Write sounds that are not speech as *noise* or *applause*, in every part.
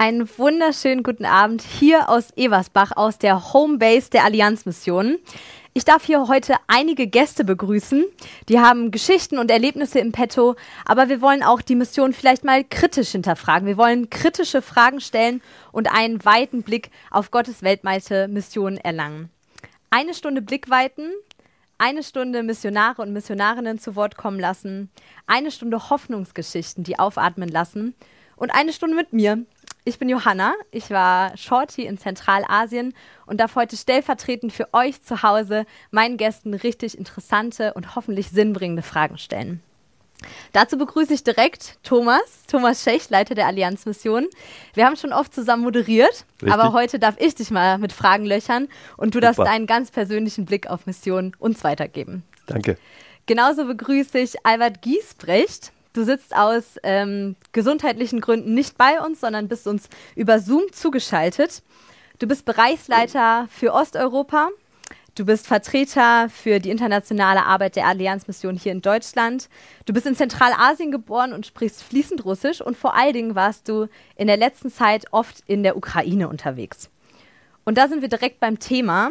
Einen wunderschönen guten Abend hier aus Eversbach, aus der Homebase der Allianzmission. Ich darf hier heute einige Gäste begrüßen. Die haben Geschichten und Erlebnisse im Petto, aber wir wollen auch die Mission vielleicht mal kritisch hinterfragen. Wir wollen kritische Fragen stellen und einen weiten Blick auf Gottes weltweite Mission erlangen. Eine Stunde Blickweiten, eine Stunde Missionare und Missionarinnen zu Wort kommen lassen, eine Stunde Hoffnungsgeschichten, die aufatmen lassen und eine Stunde mit mir, ich bin Johanna, ich war Shorty in Zentralasien und darf heute stellvertretend für euch zu Hause meinen Gästen richtig interessante und hoffentlich sinnbringende Fragen stellen. Dazu begrüße ich direkt Thomas, Thomas Schech, Leiter der Allianzmission. Wir haben schon oft zusammen moderiert, Richtig. aber heute darf ich dich mal mit Fragen löchern und du darfst deinen ganz persönlichen Blick auf Mission uns weitergeben. Danke. Genauso begrüße ich Albert Giesbrecht. Du sitzt aus ähm, gesundheitlichen Gründen nicht bei uns, sondern bist uns über Zoom zugeschaltet. Du bist Bereichsleiter für Osteuropa. Du bist Vertreter für die internationale Arbeit der Allianzmission hier in Deutschland. Du bist in Zentralasien geboren und sprichst fließend Russisch und vor allen Dingen warst du in der letzten Zeit oft in der Ukraine unterwegs. Und da sind wir direkt beim Thema.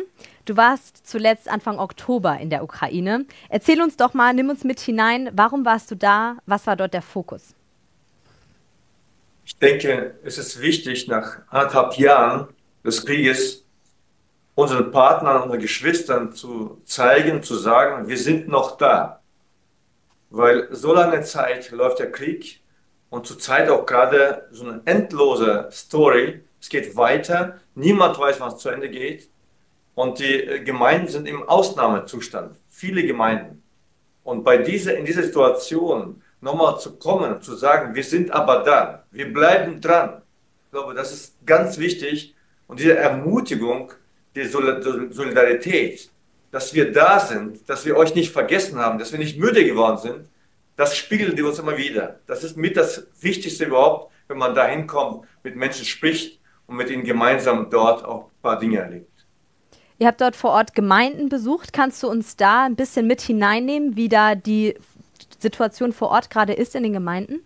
Du warst zuletzt Anfang Oktober in der Ukraine. Erzähl uns doch mal, nimm uns mit hinein. Warum warst du da? Was war dort der Fokus? Ich denke, es ist wichtig, nach anderthalb Jahren des Krieges unseren Partnern, unseren Geschwistern zu zeigen, zu sagen, wir sind noch da. Weil so lange Zeit läuft der Krieg und zurzeit auch gerade so eine endlose Story. Es geht weiter, niemand weiß, wann es zu Ende geht. Und die äh, Gemeinden sind im Ausnahmezustand. Viele Gemeinden. Und bei dieser, in dieser Situation nochmal zu kommen, zu sagen, wir sind aber da, wir bleiben dran. Ich glaube, das ist ganz wichtig. Und diese Ermutigung, die Solidarität, dass wir da sind, dass wir euch nicht vergessen haben, dass wir nicht müde geworden sind, das spiegeln die uns immer wieder. Das ist mit das Wichtigste überhaupt, wenn man da hinkommt, mit Menschen spricht und mit ihnen gemeinsam dort auch ein paar Dinge erlebt. Ihr habt dort vor Ort Gemeinden besucht. Kannst du uns da ein bisschen mit hineinnehmen, wie da die Situation vor Ort gerade ist in den Gemeinden?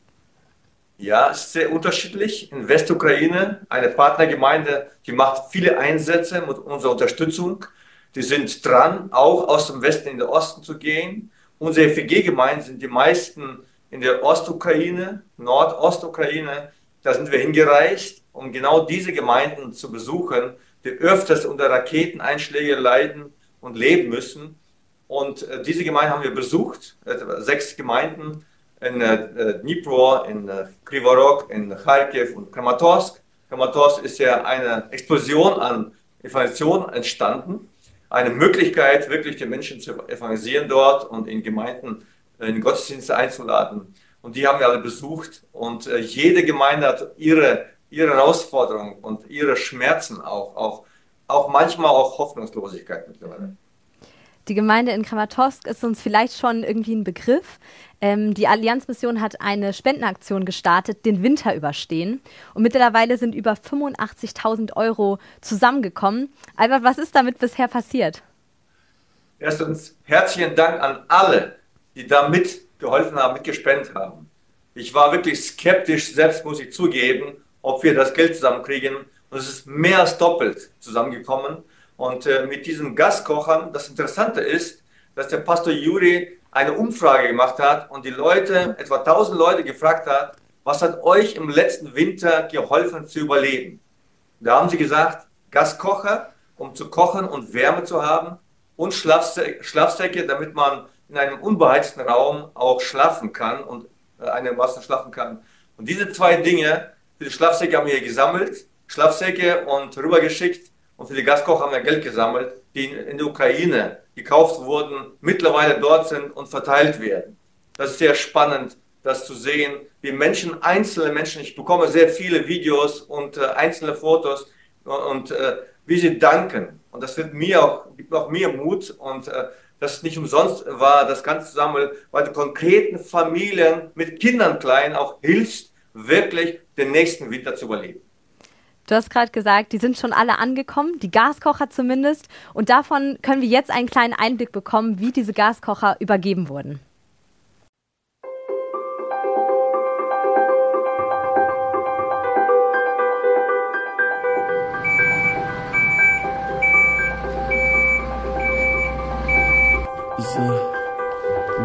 Ja, ist sehr unterschiedlich. In Westukraine, eine Partnergemeinde, die macht viele Einsätze mit unserer Unterstützung. Die sind dran, auch aus dem Westen in den Osten zu gehen. Unsere FEG-Gemeinden sind die meisten in der Ostukraine, Nordostukraine. Da sind wir hingereist, um genau diese Gemeinden zu besuchen die öfters unter Raketeneinschläge leiden und leben müssen. Und äh, diese Gemeinde haben wir besucht, etwa sechs Gemeinden in äh, Dnipro, in äh, Krivorok, in Kharkiv und Kramatorsk. Kramatorsk ist ja eine Explosion an Evangelisation entstanden. Eine Möglichkeit, wirklich die Menschen zu evangelisieren dort und in Gemeinden äh, in Gottesdienste einzuladen. Und die haben wir alle besucht. Und äh, jede Gemeinde hat ihre ihre Herausforderungen und ihre Schmerzen auch, auch, auch manchmal auch Hoffnungslosigkeit mittlerweile. Die Gemeinde in Kramatorsk ist uns vielleicht schon irgendwie ein Begriff. Ähm, die Allianzmission hat eine Spendenaktion gestartet, den Winter überstehen. Und mittlerweile sind über 85.000 Euro zusammengekommen. Albert, was ist damit bisher passiert? Erstens herzlichen Dank an alle, die da mitgeholfen haben, mitgespendet haben. Ich war wirklich skeptisch, selbst muss ich zugeben, ob wir das Geld zusammenkriegen. Und es ist mehr als doppelt zusammengekommen. Und äh, mit diesen Gaskochern, das Interessante ist, dass der Pastor Juri eine Umfrage gemacht hat und die Leute, etwa 1000 Leute gefragt hat, was hat euch im letzten Winter geholfen zu überleben? Da haben sie gesagt, Gaskocher, um zu kochen und Wärme zu haben und Schlafsäcke, damit man in einem unbeheizten Raum auch schlafen kann und äh, Wasser schlafen kann. Und diese zwei Dinge für die Schlafsäcke haben wir gesammelt, Schlafsäcke und rübergeschickt. Und für die Gaskocher haben wir Geld gesammelt, die in der Ukraine gekauft wurden, mittlerweile dort sind und verteilt werden. Das ist sehr spannend, das zu sehen, wie Menschen, einzelne Menschen, ich bekomme sehr viele Videos und äh, einzelne Fotos und äh, wie sie danken. Und das wird mir auch, gibt auch mir Mut und äh, das nicht umsonst war, das Ganze zusammen, weil du konkreten Familien mit Kindern klein auch hilfst, wirklich den nächsten Winter zu überleben. Du hast gerade gesagt, die sind schon alle angekommen, die Gaskocher zumindest. Und davon können wir jetzt einen kleinen Einblick bekommen, wie diese Gaskocher übergeben wurden.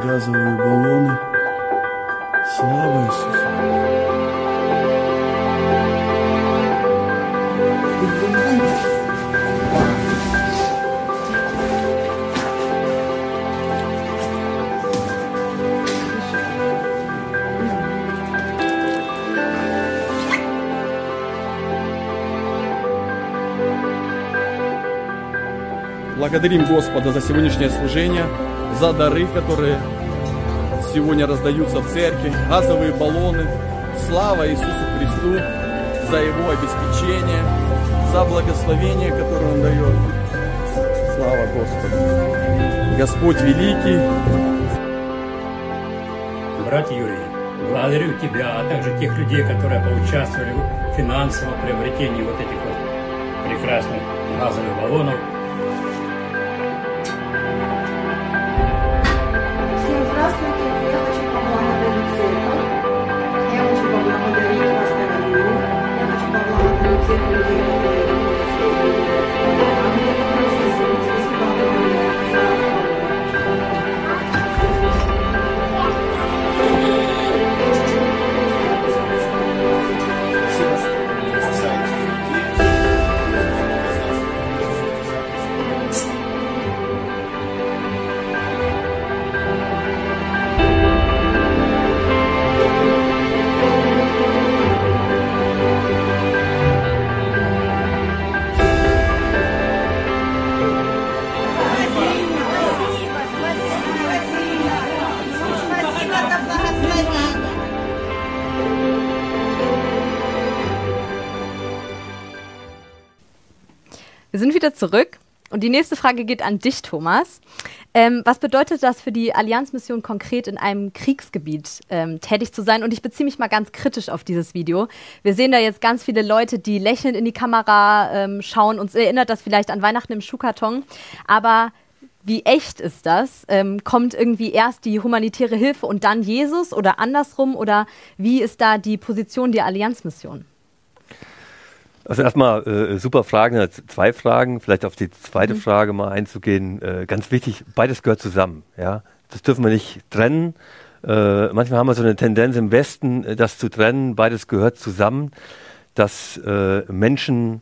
газовые баллоны, слабость. Благодарим Господа за сегодняшнее служение, за дары, которые сегодня раздаются в церкви, газовые баллоны. Слава Иисусу Христу за Его обеспечение, за благословение, которое Он дает. Слава Господу. Господь великий, Брат Юрий, благодарю тебя, а также тех людей, которые поучаствовали в финансовом приобретении вот этих вот прекрасных газовых баллонов. Wieder zurück. Und die nächste Frage geht an dich, Thomas. Ähm, was bedeutet das für die Allianzmission konkret in einem Kriegsgebiet ähm, tätig zu sein? Und ich beziehe mich mal ganz kritisch auf dieses Video. Wir sehen da jetzt ganz viele Leute, die lächelnd in die Kamera ähm, schauen. Uns erinnert das vielleicht an Weihnachten im Schuhkarton. Aber wie echt ist das? Ähm, kommt irgendwie erst die humanitäre Hilfe und dann Jesus oder andersrum? Oder wie ist da die Position der Allianzmission? Also erstmal äh, super Fragen, also zwei Fragen, vielleicht auf die zweite Mhm. Frage mal einzugehen. Äh, ganz wichtig, beides gehört zusammen. Ja, das dürfen wir nicht trennen. Äh, manchmal haben wir so eine Tendenz im Westen, äh, das zu trennen. Beides gehört zusammen, dass äh, Menschen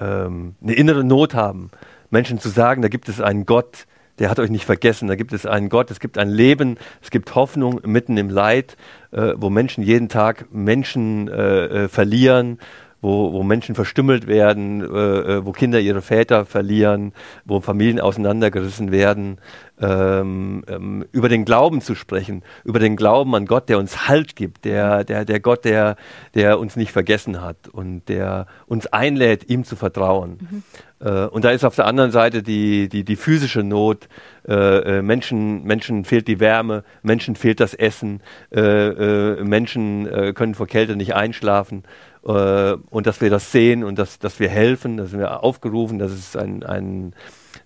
ähm, eine innere Not haben. Menschen zu sagen, da gibt es einen Gott, der hat euch nicht vergessen. Da gibt es einen Gott, es gibt ein Leben, es gibt Hoffnung mitten im Leid, äh, wo Menschen jeden Tag Menschen äh, äh, verlieren, wo, wo Menschen verstümmelt werden, äh, äh, wo Kinder ihre Väter verlieren, wo Familien auseinandergerissen werden, ähm, ähm, über den Glauben zu sprechen, über den Glauben an Gott, der uns Halt gibt, der, der, der Gott, der, der uns nicht vergessen hat und der uns einlädt, ihm zu vertrauen. Äh, und da ist auf der anderen Seite die, die, die physische Not. Äh, äh, Menschen, Menschen fehlt die Wärme, Menschen fehlt das Essen, Menschen können vor Kälte nicht einschlafen. Äh, und dass wir das sehen und dass, dass wir helfen, da sind wir aufgerufen, das ist ein, ein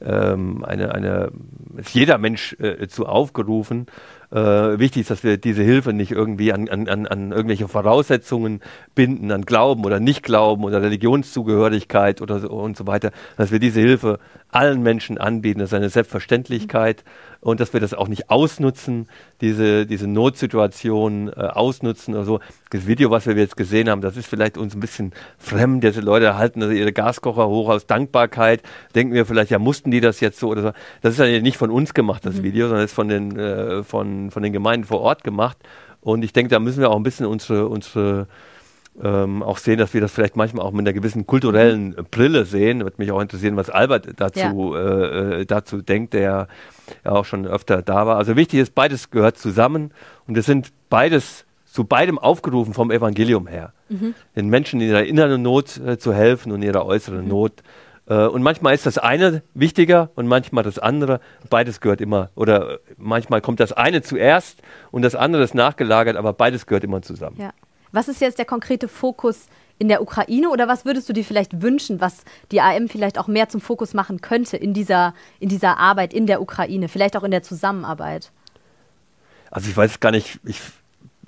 ähm, eine, eine, ist jeder Mensch äh, zu aufgerufen. Äh, wichtig ist, dass wir diese Hilfe nicht irgendwie an, an, an, irgendwelche Voraussetzungen binden, an Glauben oder Nicht-Glauben oder Religionszugehörigkeit oder so und so weiter, dass wir diese Hilfe allen Menschen anbieten. Das ist eine Selbstverständlichkeit und dass wir das auch nicht ausnutzen, diese, diese Notsituation äh, ausnutzen oder so. Das Video, was wir jetzt gesehen haben, das ist vielleicht uns ein bisschen fremd. Diese Leute halten also ihre Gaskocher hoch aus Dankbarkeit. Denken wir vielleicht, ja, mussten die das jetzt so oder so. Das ist ja nicht von uns gemacht, das Video, sondern ist von den, äh, von, von den Gemeinden vor Ort gemacht. Und ich denke, da müssen wir auch ein bisschen unsere, unsere ähm, auch sehen, dass wir das vielleicht manchmal auch mit einer gewissen kulturellen Brille sehen. Würde mich auch interessieren, was Albert dazu, äh, äh, dazu denkt, der ja auch schon öfter da war. Also wichtig ist, beides gehört zusammen und wir sind beides zu beidem aufgerufen vom Evangelium her. Den Menschen in ihrer inneren Not äh, zu helfen und in ihrer äußeren Not. Äh, und manchmal ist das eine wichtiger und manchmal das andere. Beides gehört immer, oder äh, manchmal kommt das eine zuerst und das andere ist nachgelagert, aber beides gehört immer zusammen. Ja. Was ist jetzt der konkrete Fokus in der Ukraine oder was würdest du dir vielleicht wünschen, was die AM vielleicht auch mehr zum Fokus machen könnte in dieser, in dieser Arbeit in der Ukraine, vielleicht auch in der Zusammenarbeit? Also ich weiß gar nicht, ich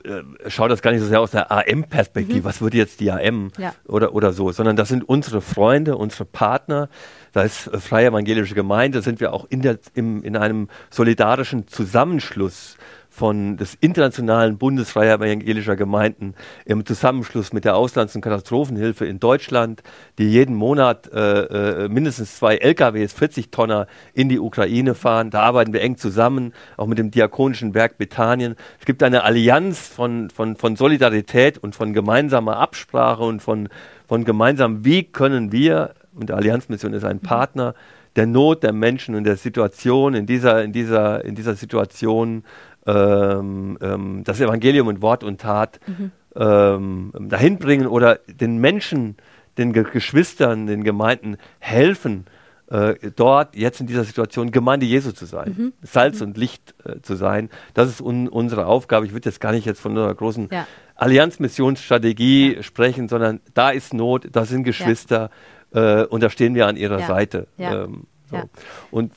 äh, schaue das gar nicht so sehr aus der AM-Perspektive, was würde jetzt die AM Ja. oder, oder so, sondern das sind unsere Freunde, unsere Partner, da ist äh, Freie Evangelische Gemeinde, da sind wir auch in, der, im, in einem solidarischen Zusammenschluss von des Internationalen Bundes Freier Evangelischer Gemeinden im Zusammenschluss mit der Auslands- und Katastrophenhilfe in Deutschland, die jeden Monat äh, äh, mindestens zwei LKWs, 40 Tonner in die Ukraine fahren. Da arbeiten wir eng zusammen, auch mit dem Diakonischen Werk Bethanien. Es gibt eine Allianz von, von, von Solidarität und von gemeinsamer Absprache und von, von gemeinsam, wie können wir, und der Allianzmission ist ein Partner, der Not der Menschen und der Situation, in dieser, in dieser, in dieser Situation ähm, ähm, das Evangelium in Wort und Tat mhm. ähm, dahin bringen oder den Menschen, den Ge Geschwistern, den Gemeinden helfen, äh, dort jetzt in dieser Situation Gemeinde Jesu zu sein, mhm. Salz mhm. und Licht äh, zu sein. Das ist un unsere Aufgabe. Ich würde jetzt gar nicht jetzt von einer großen ja. Allianzmissionsstrategie ja. sprechen, sondern da ist Not, da sind Geschwister ja. äh, und da stehen wir an ihrer Seite. Ähm, so. Und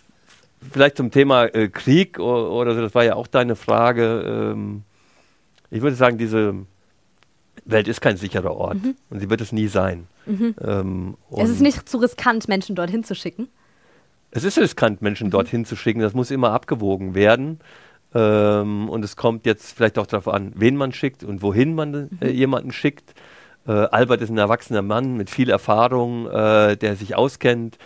vielleicht zum Thema äh, Krieg oder so, das war ja auch deine Frage. Ähm, ich würde sagen, diese Welt ist kein sicherer Ort mhm. und sie wird es nie sein. Mhm. Ähm, es ist nicht zu riskant, Menschen dorthin zu schicken. Es ist riskant, Menschen mhm. dorthin zu schicken. Das muss immer abgewogen werden. Ähm, und es kommt jetzt vielleicht auch darauf an, wen man schickt und wohin man äh, mhm. jemanden schickt. Äh, Albert ist ein erwachsener Mann mit viel Erfahrung, äh, der sich auskennt.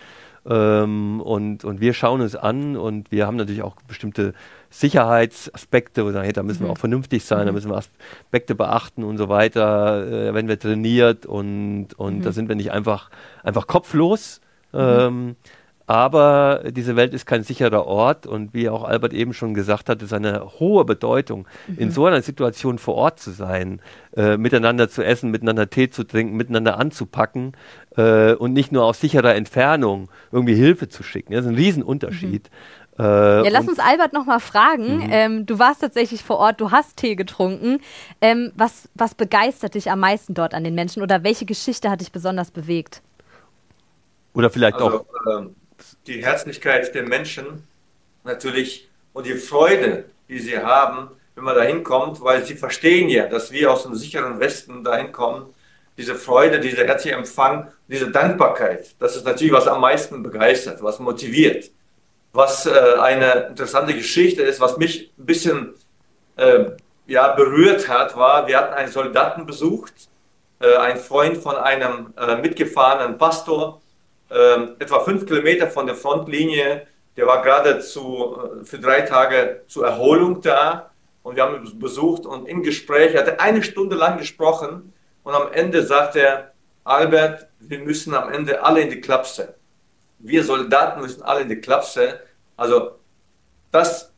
Ähm, und, und wir schauen es an und wir haben natürlich auch bestimmte Sicherheitsaspekte, wo wir sagen, hey, da müssen wir mhm. auch vernünftig sein, mhm. da müssen wir Aspekte beachten und so weiter, äh, wenn wir trainiert und, und mhm. da sind wir nicht einfach, einfach kopflos. Mhm. Ähm, aber diese Welt ist kein sicherer Ort und wie auch Albert eben schon gesagt hat, ist eine hohe Bedeutung, mhm. in so einer Situation vor Ort zu sein, äh, miteinander zu essen, miteinander Tee zu trinken, miteinander anzupacken äh, und nicht nur aus sicherer Entfernung irgendwie Hilfe zu schicken. Das ist ein Riesenunterschied. Mhm. Äh, ja, lass uns Albert nochmal fragen. Mhm. Ähm, du warst tatsächlich vor Ort, du hast Tee getrunken. Ähm, was, was begeistert dich am meisten dort an den Menschen oder welche Geschichte hat dich besonders bewegt? Oder vielleicht also, auch. Ähm die Herzlichkeit der Menschen natürlich und die Freude, die sie haben, wenn man da hinkommt, weil sie verstehen ja, dass wir aus dem sicheren Westen dahin kommen. Diese Freude, dieser herzliche Empfang, diese Dankbarkeit, das ist natürlich, was am meisten begeistert, was motiviert. Was äh, eine interessante Geschichte ist, was mich ein bisschen äh, ja, berührt hat, war, wir hatten einen Soldaten besucht, äh, ein Freund von einem äh, mitgefahrenen Pastor, äh, etwa fünf Kilometer von der Frontlinie. Der war gerade zu, äh, für drei Tage zur Erholung da und wir haben ihn besucht und im Gespräch hat er eine Stunde lang gesprochen und am Ende sagt er, Albert, wir müssen am Ende alle in die Klapse. Wir Soldaten müssen alle in die Klapse. Also das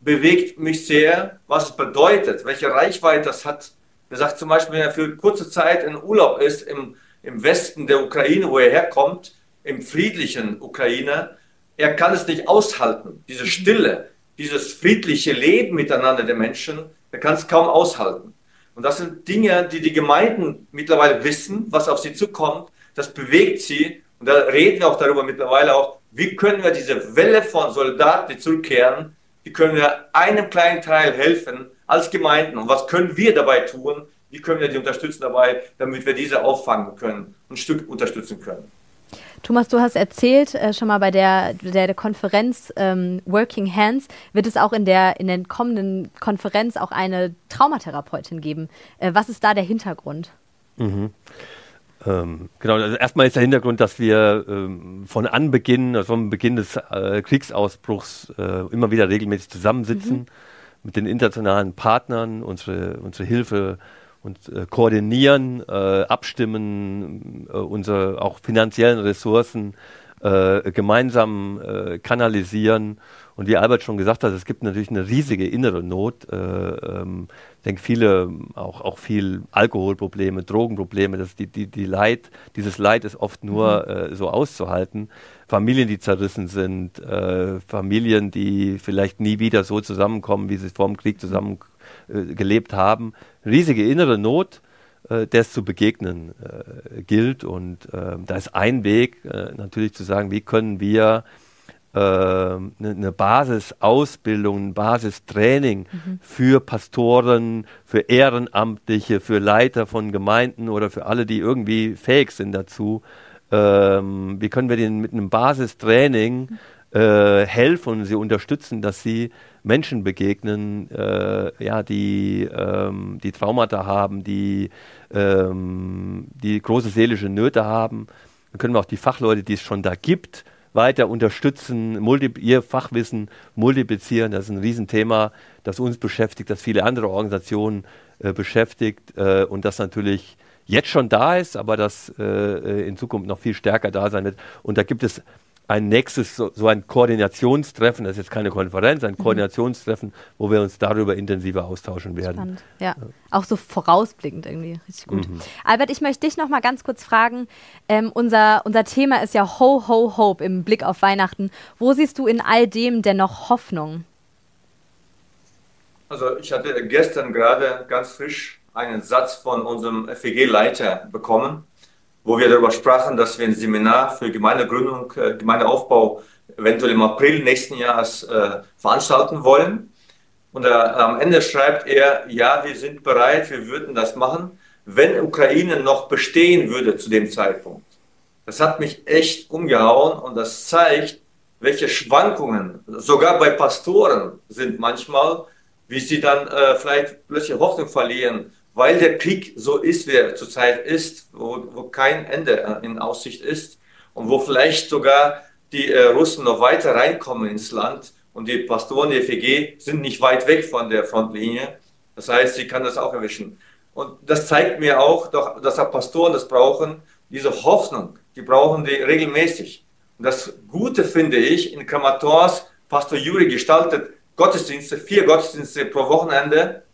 bewegt mich sehr, was es bedeutet, welche Reichweite das hat. Er sagt zum Beispiel, wenn er für kurze Zeit in Urlaub ist im im Westen der Ukraine, wo er herkommt, im friedlichen Ukraine, er kann es nicht aushalten, diese Stille, dieses friedliche Leben miteinander der Menschen, er kann es kaum aushalten. Und das sind Dinge, die die Gemeinden mittlerweile wissen, was auf sie zukommt. Das bewegt sie. Und da reden wir auch darüber mittlerweile auch, wie können wir diese Welle von Soldaten, die zurückkehren, wie können wir einem kleinen Teil helfen als Gemeinden. Und was können wir dabei tun, wie können wir die unterstützen dabei, damit wir diese auffangen können und ein Stück unterstützen können. Thomas, du hast erzählt, äh, schon mal bei der, der, der Konferenz ähm, Working Hands wird es auch in der, in der kommenden Konferenz auch eine Traumatherapeutin geben. Äh, was ist da der Hintergrund? Mhm. Ähm, genau, also erstmal ist der Hintergrund, dass wir ähm, von Anbeginn, also vom Beginn des äh, Kriegsausbruchs äh, immer wieder regelmäßig zusammensitzen mhm. mit den internationalen Partnern, unsere, unsere Hilfe und äh, koordinieren, äh, abstimmen, äh, unsere auch finanziellen Ressourcen äh, gemeinsam äh, kanalisieren. Und wie Albert schon gesagt hat, es gibt natürlich eine riesige innere Not. Äh, ähm, ich denke, viele, auch, auch viel Alkoholprobleme, Drogenprobleme, das die, die, die Leid, dieses Leid ist oft nur mhm. so auszuhalten. Familien, die zerrissen sind, Familien, die vielleicht nie wieder so zusammenkommen, wie sie vor dem Krieg zusammen gelebt haben riesige innere Not, äh, der es zu begegnen äh, gilt. Und äh, da ist ein Weg äh, natürlich zu sagen, wie können wir eine ähm, ne Basisausbildung, ein Basistraining mhm. für Pastoren, für Ehrenamtliche, für Leiter von Gemeinden oder für alle, die irgendwie fähig sind dazu. Ähm, wie können wir denen mit einem Basistraining mhm. äh, helfen und sie unterstützen, dass sie Menschen begegnen, äh, ja, die, ähm, die Traumata haben, die, ähm, die große seelische Nöte haben. Dann können wir auch die Fachleute, die es schon da gibt, weiter unterstützen, ihr Fachwissen multiplizieren. Das ist ein Riesenthema, das uns beschäftigt, das viele andere Organisationen äh, beschäftigt äh, und das natürlich jetzt schon da ist, aber das äh, in Zukunft noch viel stärker da sein wird. Und da gibt es ein nächstes, so, so, ein Koordinationstreffen, das ist jetzt keine Konferenz, ein mhm. Koordinationstreffen, wo wir uns darüber intensiver austauschen werden. Spannend. Ja. ja. auch so vorausblickend irgendwie, richtig gut. Mhm. Albert, ich möchte dich noch mal ganz kurz fragen, ähm, unser, unser Thema ist ja Ho, Ho, Hope im Blick auf Weihnachten. Wo siehst du in all dem denn noch Hoffnung? Also ich hatte gestern gerade ganz frisch einen Satz von unserem FEG-Leiter bekommen wo wir darüber sprachen, dass wir ein Seminar für Gemeindegründung, äh, Gemeindeaufbau eventuell im April nächsten Jahres äh, veranstalten wollen. Und äh, am Ende schreibt er, ja, wir sind bereit, wir würden das machen, wenn Ukraine noch bestehen würde zu dem Zeitpunkt. Das hat mich echt umgehauen und das zeigt, welche Schwankungen sogar bei Pastoren sind manchmal, wie sie dann äh, vielleicht plötzlich Hoffnung verlieren weil der Krieg so ist, wie er zurzeit ist, wo, wo kein Ende in Aussicht ist und wo vielleicht sogar die äh, Russen noch weiter reinkommen ins Land und die Pastoren der FEG sind nicht weit weg von der Frontlinie. Das heißt, sie kann das auch erwischen. Und das zeigt mir auch, doch, dass auch Pastoren das brauchen, diese Hoffnung, die brauchen die regelmäßig. Und das Gute finde ich, in Kramators, Pastor Juri gestaltet Gottesdienste, vier Gottesdienste pro Wochenende,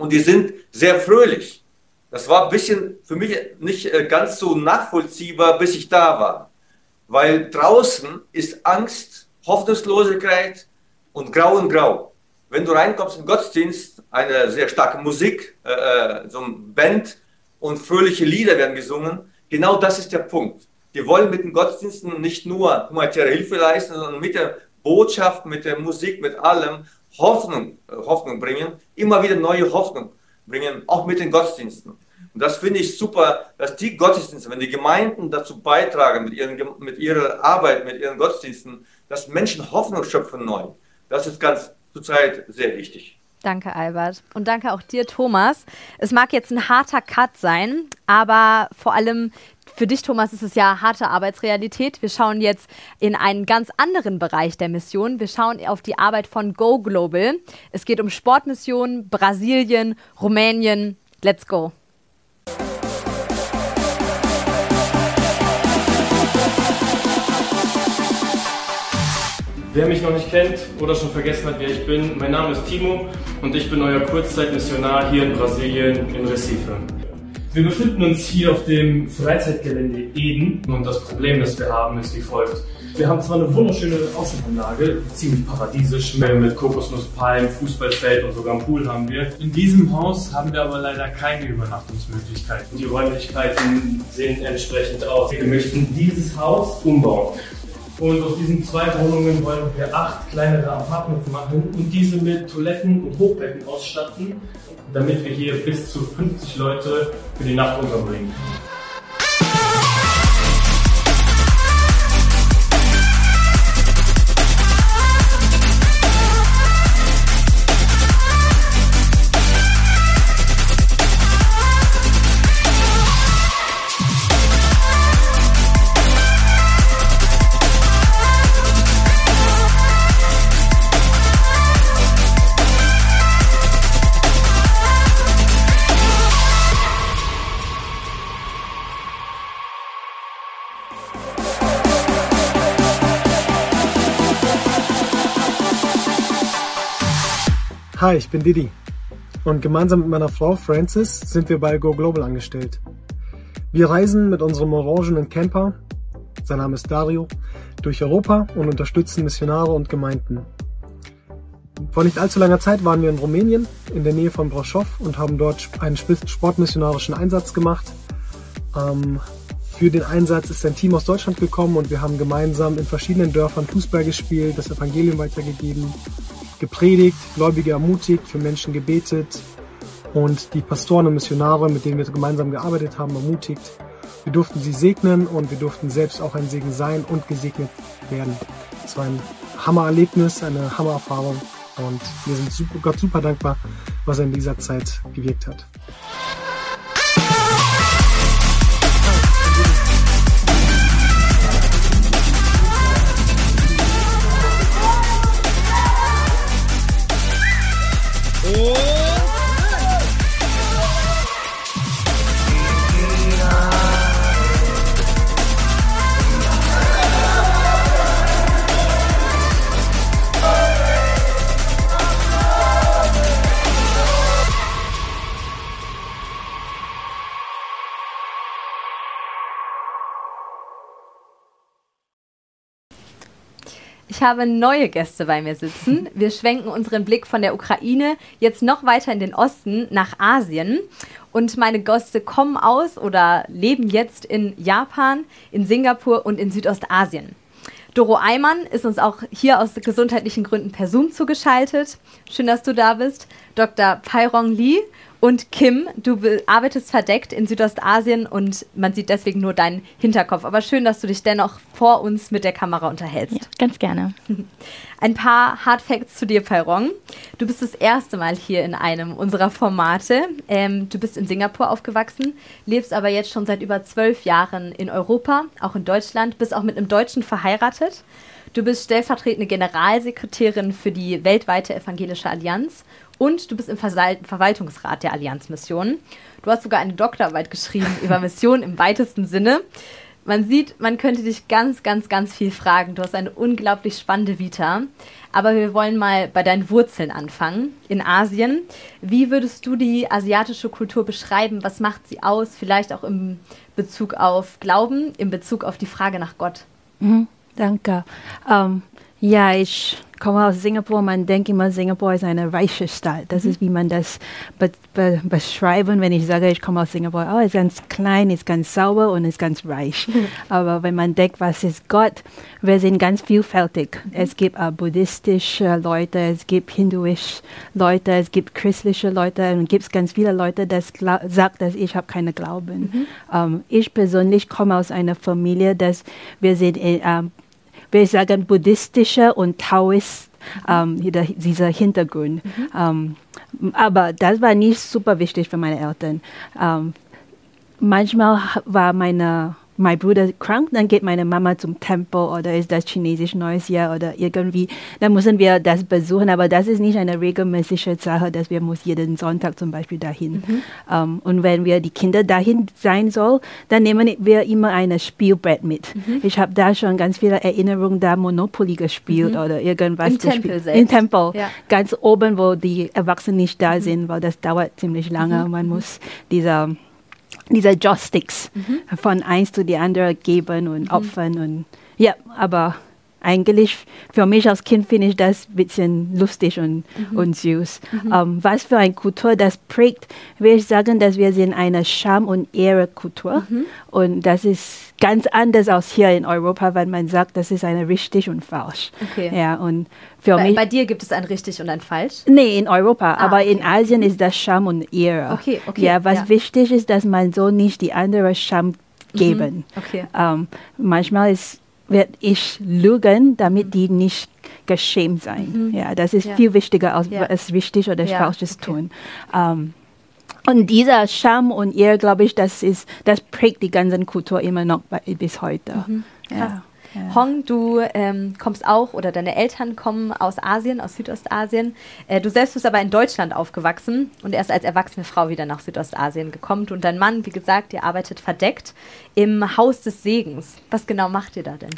und die sind sehr fröhlich. Das war ein bisschen für mich nicht äh, ganz so nachvollziehbar, bis ich da war. Weil draußen ist Angst, Hoffnungslosigkeit und Grau und Grau. Wenn du reinkommst in Gottesdienst, eine sehr starke Musik, äh, äh, so ein Band und fröhliche Lieder werden gesungen, genau das ist der Punkt. Die wollen mit den Gottesdiensten nicht nur humanitäre Hilfe leisten, sondern mit der Botschaft, mit der Musik, mit allem Hoffnung, äh, Hoffnung bringen, immer wieder neue Hoffnung bringen, auch mit den Gottesdiensten. Und das finde ich super, dass die Gottesdienste, wenn die Gemeinden dazu beitragen, mit, ihren, mit ihrer Arbeit, mit ihren Gottesdiensten, dass Menschen Hoffnung schöpfen neu. Das ist ganz zurzeit sehr wichtig. Danke, Albert. Und danke auch dir, Thomas. Es mag jetzt ein harter Cut sein, aber vor allem für dich, Thomas, ist es ja harte Arbeitsrealität. Wir schauen jetzt in einen ganz anderen Bereich der Mission. Wir schauen auf die Arbeit von Go Global. Es geht um Sportmissionen, Brasilien, Rumänien. Let's go. Wer mich noch nicht kennt oder schon vergessen hat, wer ich bin, mein Name ist Timo und ich bin euer Kurzzeitmissionar hier in Brasilien in Recife. Wir befinden uns hier auf dem Freizeitgelände Eden und das Problem, das wir haben, ist wie folgt. Wir haben zwar eine wunderschöne Außenanlage, ziemlich paradiesisch, mit Kokosnusspalmen, Fußballfeld und sogar einen Pool haben wir. In diesem Haus haben wir aber leider keine Übernachtungsmöglichkeiten. Die Räumlichkeiten sehen entsprechend aus. Wir möchten dieses Haus umbauen. Und aus diesen zwei Wohnungen wollen wir acht kleinere Apartments machen und diese mit Toiletten und Hochbetten ausstatten damit wir hier bis zu 50 Leute für die Nacht unterbringen. Hi, ich bin Didi und gemeinsam mit meiner Frau Frances sind wir bei Go Global angestellt. Wir reisen mit unserem orangenen Camper, sein Name ist Dario, durch Europa und unterstützen Missionare und Gemeinden. Vor nicht allzu langer Zeit waren wir in Rumänien in der Nähe von Braschow und haben dort einen sportmissionarischen Einsatz gemacht. Ähm, für den Einsatz ist ein Team aus Deutschland gekommen und wir haben gemeinsam in verschiedenen Dörfern Fußball gespielt, das Evangelium weitergegeben gepredigt, Gläubige ermutigt, für Menschen gebetet und die Pastoren und Missionare, mit denen wir gemeinsam gearbeitet haben, ermutigt. Wir durften sie segnen und wir durften selbst auch ein Segen sein und gesegnet werden. Es war ein Hammererlebnis, eine Hammererfahrung Und wir sind super, Gott super dankbar, was er in dieser Zeit gewirkt hat. 오! Ich habe neue Gäste bei mir sitzen. Wir schwenken unseren Blick von der Ukraine jetzt noch weiter in den Osten nach Asien. Und meine Gäste kommen aus oder leben jetzt in Japan, in Singapur und in Südostasien. Doro Eimann ist uns auch hier aus gesundheitlichen Gründen per Zoom zugeschaltet. Schön, dass du da bist. Dr. Pairong Lee und Kim, du arbeitest verdeckt in Südostasien und man sieht deswegen nur deinen Hinterkopf. Aber schön, dass du dich dennoch vor uns mit der Kamera unterhältst. Ja, ganz gerne. *laughs* Ein paar Hard Facts zu dir, Pairong. Du bist das erste Mal hier in einem unserer Formate. Ähm, du bist in Singapur aufgewachsen, lebst aber jetzt schon seit über zwölf Jahren in Europa, auch in Deutschland, bist auch mit einem Deutschen verheiratet. Du bist stellvertretende Generalsekretärin für die weltweite Evangelische Allianz und du bist im Verwaltungsrat der Allianzmission. Du hast sogar eine Doktorarbeit geschrieben über Mission im weitesten Sinne. Man sieht, man könnte dich ganz, ganz, ganz viel fragen. Du hast eine unglaublich spannende Vita. Aber wir wollen mal bei deinen Wurzeln anfangen, in Asien. Wie würdest du die asiatische Kultur beschreiben? Was macht sie aus? Vielleicht auch im Bezug auf Glauben, in Bezug auf die Frage nach Gott. Mhm, danke. Ähm, ja, ich komme aus Singapur. Man denkt immer, Singapur ist eine reiche Stadt. Das mhm. ist, wie man das be be beschreiben, wenn ich sage, ich komme aus Singapur. Oh, ist ganz klein, ist ganz sauber und ist ganz reich. Mhm. *laughs* Aber wenn man denkt, was ist Gott? Wir sind ganz vielfältig. Mhm. Es gibt uh, buddhistische Leute, es gibt hinduische Leute, es gibt christliche Leute und es gibt ganz viele Leute, die sagen, dass ich habe keine Glauben. Um, mhm. ähm, ich persönlich komme aus einer Familie, dass wir sind in, um, wir sagen, buddhistische und Taoist, ähm, dieser Hintergrund. Mhm. Ähm, aber das war nicht super wichtig für meine Eltern. Ähm, manchmal war meine mein Bruder krank, dann geht meine Mama zum Tempel oder ist das chinesisch Neues Jahr oder irgendwie, dann müssen wir das besuchen, aber das ist nicht eine regelmäßige Sache, dass wir muss jeden Sonntag zum Beispiel dahin. Mhm. Um, ähm, und wenn wir die Kinder dahin sein soll, dann nehmen wir immer ein Spielbrett mit. Mhm. Ich habe da schon ganz viele Erinnerungen, da Monopoly gespielt mhm. oder irgendwas Im Tempel selbst. Im Tempel, ja. ganz oben, wo die Erwachsenen nicht da mhm. sind, weil das dauert ziemlich lange. Mhm. Man muss dieser diese Joysticks mhm. von eins zu die andere geben und mhm. opfern und ja, aber eigentlich für mich als Kind finde ich das ein bisschen lustig und, mhm. und süß. Mhm. Um, ähm, was für eine Kultur das prägt, will ich sagen, dass wir sind eine Scham- und Ehre-Kultur mhm. und das ist ganz anders als hier in Europa, weil man sagt, das ist eine richtig und falsch. Okay. Ja, und für bei, mich, bei dir gibt es ein richtig und ein falsch? Nee, in Europa, ah, aber okay. in Asien ist das Scham und Ehre. Okay, okay. Ja, was ja. wichtig ist, dass man so nicht die andere Scham mhm. geben. Okay. Um, ähm, manchmal ist, wird ich lügen, damit mhm. die nicht geschämt sein. Mhm. Ja, das ist ja. viel wichtiger als ja. es richtig oder ja. falsches okay. tun. Um, ähm, und dieser Scham und Ehre, glaube ich, das ist, das prägt die ganze Kultur immer noch bis heute. Mhm. Ja. Ja. Hong, du ähm, kommst auch oder deine Eltern kommen aus Asien, aus Südostasien. Äh, du selbst bist aber in Deutschland aufgewachsen und erst als erwachsene Frau wieder nach Südostasien gekommen. Und dein Mann, wie gesagt, ihr arbeitet verdeckt im Haus des Segens. Was genau macht ihr da denn?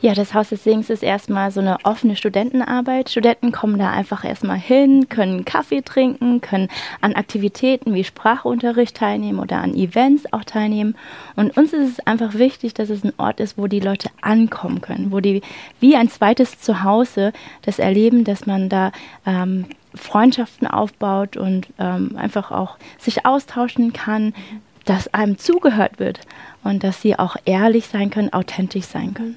Ja, das Haus des Segens ist erstmal so eine offene Studentenarbeit. Studenten kommen da einfach erstmal hin, können Kaffee trinken, können an Aktivitäten wie Sprachunterricht teilnehmen oder an Events auch teilnehmen. Und uns ist es einfach wichtig, dass es ein Ort ist, wo die Leute ankommen können, wo die wie ein zweites Zuhause das erleben, dass man da ähm, Freundschaften aufbaut und ähm, einfach auch sich austauschen kann, dass einem zugehört wird und dass sie auch ehrlich sein können, authentisch sein können.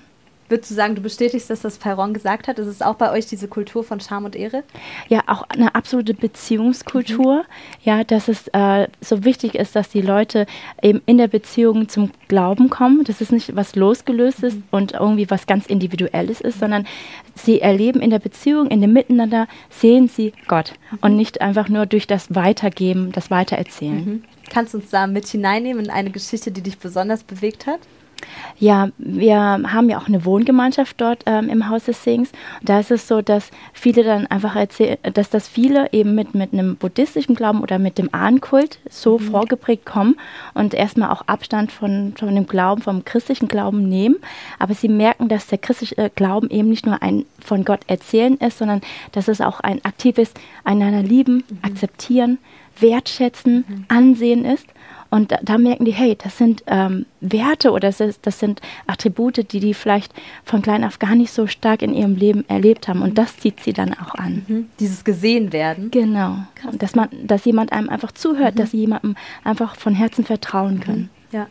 Würdest du sagen, du bestätigst, dass das Perron gesagt hat? Ist es auch bei euch diese Kultur von Scham und Ehre? Ja, auch eine absolute Beziehungskultur. Mhm. Ja, dass es äh, so wichtig ist, dass die Leute eben in der Beziehung zum Glauben kommen. Das ist nicht was losgelöstes mhm. und irgendwie was ganz Individuelles ist, sondern sie erleben in der Beziehung, in dem Miteinander, sehen sie Gott mhm. und nicht einfach nur durch das Weitergeben, das Weitererzählen. Mhm. Kannst du uns da mit hineinnehmen in eine Geschichte, die dich besonders bewegt hat? Ja, wir haben ja auch eine Wohngemeinschaft dort ähm, im Haus des Sings. Da ist es so, dass viele dann einfach erzählen, dass das viele eben mit, mit einem buddhistischen Glauben oder mit dem Ahnenkult so mhm. vorgeprägt kommen und erstmal auch Abstand von, von dem Glauben, vom christlichen Glauben nehmen. Aber sie merken, dass der christliche Glauben eben nicht nur ein von Gott erzählen ist, sondern dass es auch ein aktives einander lieben, mhm. akzeptieren, wertschätzen, mhm. ansehen ist. Und da, da, merken die, hey, das sind ähm, Werte oder das, ist, das sind Attribute, die die vielleicht von klein auf gar nicht so stark in ihrem Leben erlebt haben. Und das zieht sie dann auch an. Mhm. Dieses gesehen werden. Genau. Und dass man, dass jemand einem einfach zuhört, mhm. dass sie jemandem einfach von Herzen vertrauen können. Mhm. Ja.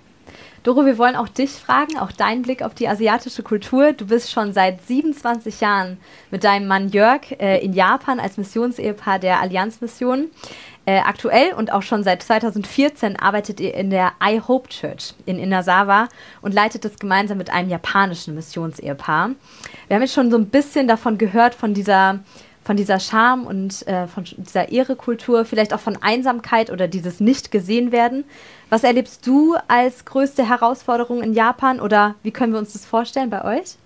Doro, wir wollen auch dich fragen, auch deinen Blick auf die asiatische Kultur. Du bist schon seit 27 Jahren mit deinem Mann Jörg äh, in Japan als Missionsehepaar der Allianzmission. Äh, aktuell und auch schon seit 2014 arbeitet ihr in der I Hope Church in Inazawa und leitet es gemeinsam mit einem japanischen Missionsehepaar. Wir haben jetzt schon so ein bisschen davon gehört, von dieser, von dieser Scham und äh, von dieser Ehrekultur, vielleicht auch von Einsamkeit oder dieses Nicht-Gesehen-Werden. Was erlebst du als größte Herausforderung in Japan oder wie können wir uns das vorstellen bei euch?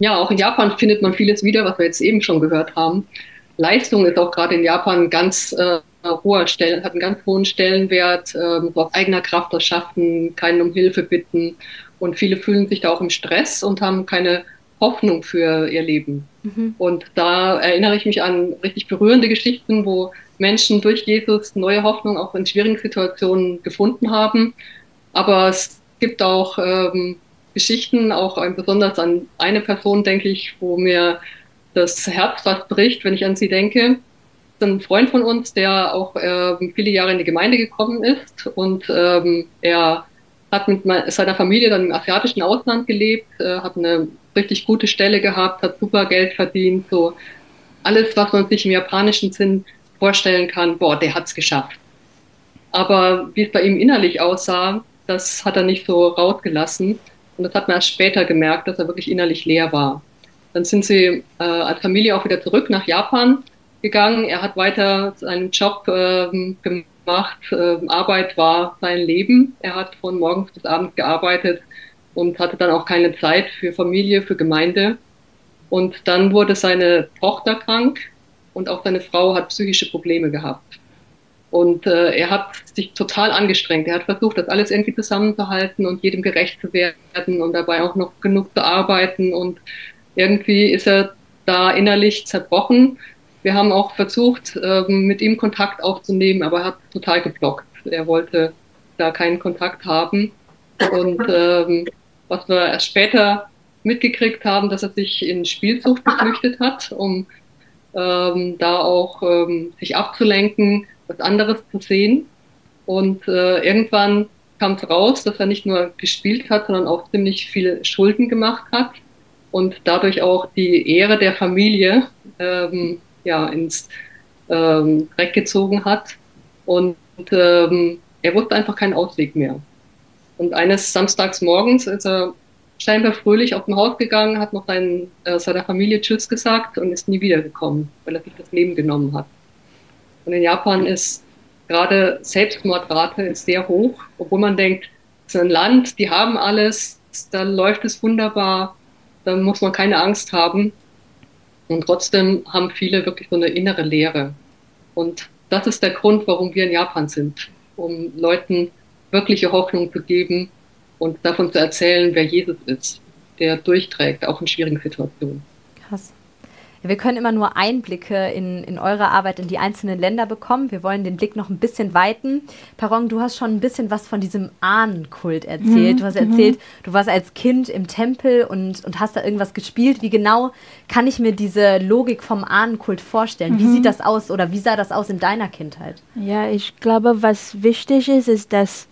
Ja, auch in Japan findet man vieles wieder, was wir jetzt eben schon gehört haben. Leistung ist auch gerade in Japan ganz äh, hoher Stellen, hat einen ganz hohen Stellenwert, ähm, auf eigener Kraft das schaffen, keinen um Hilfe bitten. Und viele fühlen sich da auch im Stress und haben keine Hoffnung für ihr Leben. Mhm. Und da erinnere ich mich an richtig berührende Geschichten, wo Menschen durch Jesus neue Hoffnung auch in schwierigen Situationen gefunden haben. Aber es gibt auch ähm, Geschichten, auch besonders an eine Person, denke ich, wo mir das Herz fast bricht, wenn ich an sie denke. Ein Freund von uns, der auch äh, viele Jahre in die Gemeinde gekommen ist und ähm, er hat mit seiner Familie dann im asiatischen Ausland gelebt, äh, hat eine richtig gute Stelle gehabt, hat super Geld verdient, so alles, was man sich im japanischen Sinn vorstellen kann, boah, der hat's geschafft. Aber wie es bei ihm innerlich aussah, das hat er nicht so rausgelassen. Und das hat man erst später gemerkt, dass er wirklich innerlich leer war. Dann sind sie äh, als Familie auch wieder zurück nach Japan gegangen. Er hat weiter seinen Job äh, gemacht. Äh, Arbeit war sein Leben. Er hat von morgens bis abends gearbeitet und hatte dann auch keine Zeit für Familie, für Gemeinde. Und dann wurde seine Tochter krank und auch seine Frau hat psychische Probleme gehabt. Und äh, er hat sich total angestrengt. Er hat versucht, das alles irgendwie zusammenzuhalten und jedem gerecht zu werden und dabei auch noch genug zu arbeiten und irgendwie ist er da innerlich zerbrochen. Wir haben auch versucht, ähm, mit ihm Kontakt aufzunehmen, aber er hat total geblockt. Er wollte da keinen Kontakt haben. Und ähm, was wir erst später mitgekriegt haben, dass er sich in Spielsucht geflüchtet hat, um ähm, da auch ähm, sich abzulenken, was anderes zu sehen. Und äh, irgendwann kam es raus, dass er nicht nur gespielt hat, sondern auch ziemlich viele Schulden gemacht hat und dadurch auch die Ehre der Familie ähm, ja, ins ähm, Dreck gezogen hat. Und ähm, er wusste einfach keinen Ausweg mehr. Und eines Samstags morgens ist er scheinbar fröhlich auf dem Haus gegangen, hat noch seinen, äh, seiner Familie Tschüss gesagt und ist nie wiedergekommen, weil er sich das Leben genommen hat. Und in Japan ist gerade Selbstmordrate ist sehr hoch, obwohl man denkt, es ist ein Land, die haben alles, da läuft es wunderbar da muss man keine Angst haben. Und trotzdem haben viele wirklich so eine innere Leere. Und das ist der Grund, warum wir in Japan sind, um Leuten wirkliche Hoffnung zu geben und davon zu erzählen, wer Jesus ist, der durchträgt, auch in schwierigen Situationen. Krass. Wir können immer nur Einblicke in, in eure Arbeit in die einzelnen Länder bekommen. Wir wollen den Blick noch ein bisschen weiten. Parong, du hast schon ein bisschen was von diesem Ahnenkult erzählt. Mhm. Du hast erzählt, mhm. du warst als Kind im Tempel und, und hast da irgendwas gespielt. Wie genau kann ich mir diese Logik vom Ahnenkult vorstellen? Mhm. Wie sieht das aus oder wie sah das aus in deiner Kindheit? Ja, ich glaube, was wichtig ist, ist, dass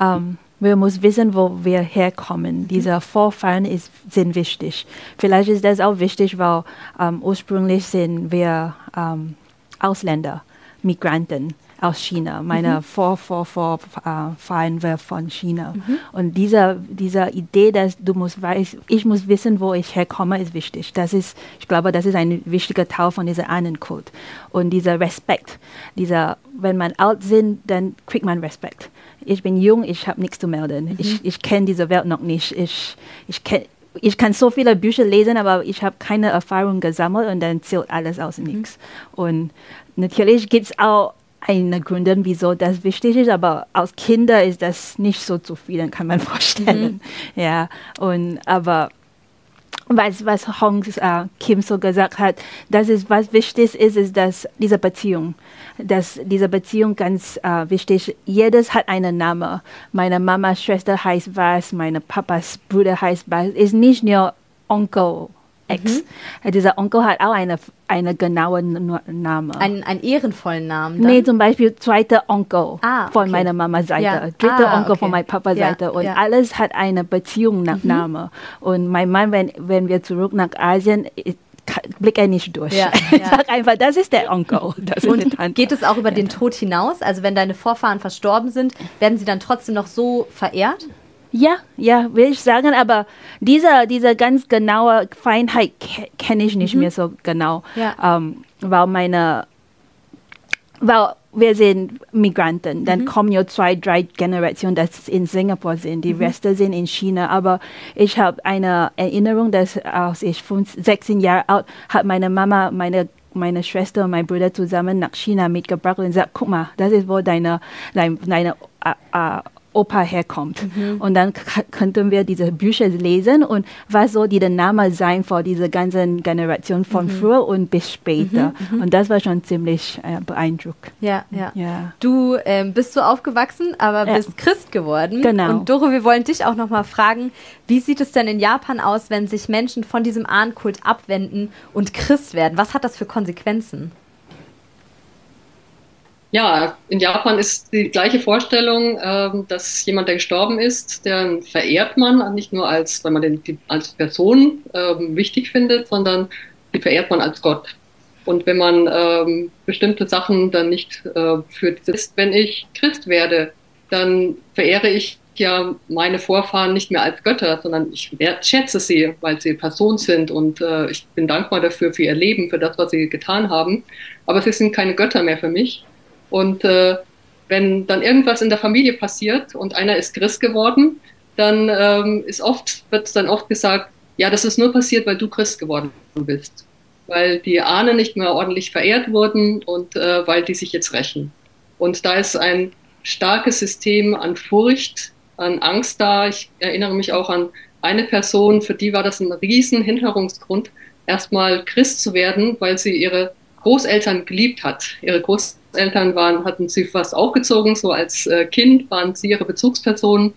ähm, Wir müssen wissen, wo wir herkommen. Diese Vorfahren ist, sind wichtig. Vielleicht ist das auch wichtig, weil ähm, ursprünglich sind wir ähm, Ausländer, Migranten aus China. Meine Mhm. Vor, Vor, Vor, äh, wir von China. Und diese, diese Idee, dass du musst weiß, ich muss wissen, wo ich herkomme, ist wichtig. Das ist, ich glaube, das ist ein wichtiger Teil von dieser Ahnencode. Und dieser Respekt, dieser, wenn man alt sind, dann kriegt man Respekt. Ich bin jung, ich habe nichts zu melden. Ich, ich kenne diese Welt noch nicht. Ich, ich kenn, ich kann so viele Bücher lesen, aber ich habe keine Erfahrung gesammelt und dann zählt alles aus nichts. Und natürlich gibt es auch eine Gründe, wieso das wichtig ist, aber als Kinder ist das nicht so zufrieden, kann man *laughs* vorstellen. Ja, und aber was, was Hong äh, Kim so gesagt hat, das ist, was wichtig ist, ist, dass diese Beziehung, dass diese Beziehung ganz äh, wichtig. Jedes hat einen Namen. Meine Mamas Schwester heißt was, meine Papas Bruder heißt was. Ist nicht nur Onkel X. Äh, Dieser Onkel hat auch eine, eine genaue N- Name. Einen, einen ehrenvollen Namen. Dann? Nee, zum Beispiel zweiter Onkel Ah, von okay. meiner Mama Seite, Ja. dritter Ah, Onkel okay. von meiner Papa Ja, Seite und ja. alles hat eine Beziehung nach Name. Und mein Mann, wenn, wenn wir zurück nach Asien, blickt er nicht durch. Ja, Er *laughs* ja. sagt einfach, das ist der Onkel. Das Und geht es auch über den Tod hinaus? Also wenn deine Vorfahren verstorben sind, werden sie dann trotzdem noch so verehrt? Ja, ja, will ich sagen, aber diese, diese ganz genaue Feinheit ke kenne ich nicht mehr so genau. Ja. Ähm, weil meine, weil wir sind Migranten, dann kommen ja zwei, drei Generationen, das in Singapur sind, die Reste sind in China, aber ich habe eine Erinnerung, dass als ich fünf, 16 Jahre alt, hat meine Mama meine meine Schwester und mein Bruder zusammen nach China mitgebracht und gesagt, guck mal, das ist wo deine, dein, deine äh, äh, Opa herkommt. Und dann könnten wir diese Bücher lesen und was soll die der Name sein für diese ganzen Generation von früher und bis später. Und das war schon ziemlich äh, beeindruckend. Ja, ja. Ja. Du ähm, bist so aufgewachsen, aber Ja. bist Christ geworden. Genau. Und Doro, wir wollen dich auch nochmal fragen, wie sieht es denn in Japan aus, wenn sich Menschen von diesem Ahnenkult abwenden und Christ werden? Was hat das für Konsequenzen? Ja, in Japan ist die gleiche Vorstellung, ähm, dass jemand, der gestorben ist, den verehrt man nicht nur als, weil man den als Person ähm, wichtig findet, sondern die verehrt man als Gott. Und wenn man ähm, bestimmte Sachen dann nicht äh, für dieses, wenn ich Christ werde, dann verehre ich ja meine Vorfahren nicht mehr als Götter, sondern ich wertschätze sie, weil sie Person sind und äh, ich bin dankbar dafür für ihr Leben, für das, was sie getan haben. Aber sie sind keine Götter mehr für mich. Und äh, wenn dann irgendwas in der Familie passiert und einer ist Christ geworden, dann ähm, ist oft, wird dann oft gesagt, ja, das ist nur passiert, weil du Christ geworden bist. Weil die Ahnen nicht mehr ordentlich verehrt wurden und äh, weil die sich jetzt rächen. Und da ist ein starkes System an Furcht, an Angst da. Ich erinnere mich auch an eine Person, für die war das ein riesen Hinderungsgrund, erstmal Christ zu werden, weil sie ihre Großeltern geliebt hat. Ihre Großeltern waren, hatten sie fast aufgezogen, so als äh, Kind waren sie ihre Bezugspersonen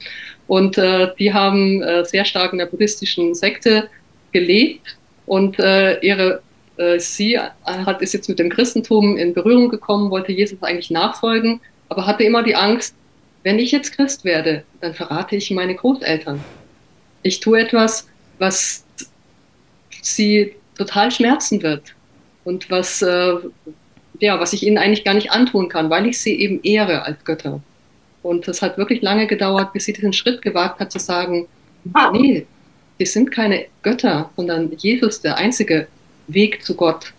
und äh, die haben äh, sehr stark in der buddhistischen Sekte gelebt und äh, ihre äh, sie hat ist jetzt mit dem Christentum in Berührung gekommen, wollte Jesus eigentlich nachfolgen, aber hatte immer die Angst, wenn ich jetzt Christ werde, dann verrate ich meine Großeltern. Ich tue etwas, was sie total schmerzen wird und was, äh, ja, was ich ihnen eigentlich gar nicht antun kann, weil ich sie eben ehre als Götter. Und es hat wirklich lange gedauert, bis sie diesen Schritt gewagt hat zu sagen, nee, wir sind keine Götter, sondern Jesus der einzige Weg zu Gott.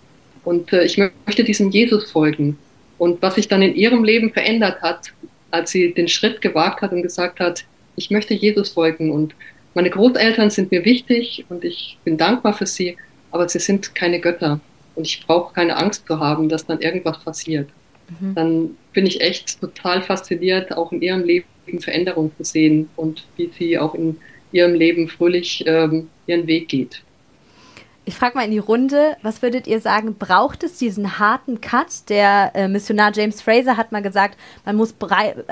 Und äh, ich möchte diesem Jesus folgen. Und was sich dann in ihrem Leben verändert hat, als sie den Schritt gewagt hat und gesagt hat, ich möchte Jesus folgen und meine Großeltern sind mir wichtig und ich bin dankbar für sie, aber sie sind keine Götter und ich brauche keine Angst zu haben, dass dann irgendwas passiert. Mhm. Dann bin ich echt total fasziniert, auch in ihrem Leben Veränderung zu sehen und wie sie auch in ihrem Leben fröhlich ähm, ihren Weg geht. Ich frage mal in die Runde, was würdet ihr sagen, braucht es diesen harten Cut? Der äh, Missionar James Fraser hat mal gesagt, man muss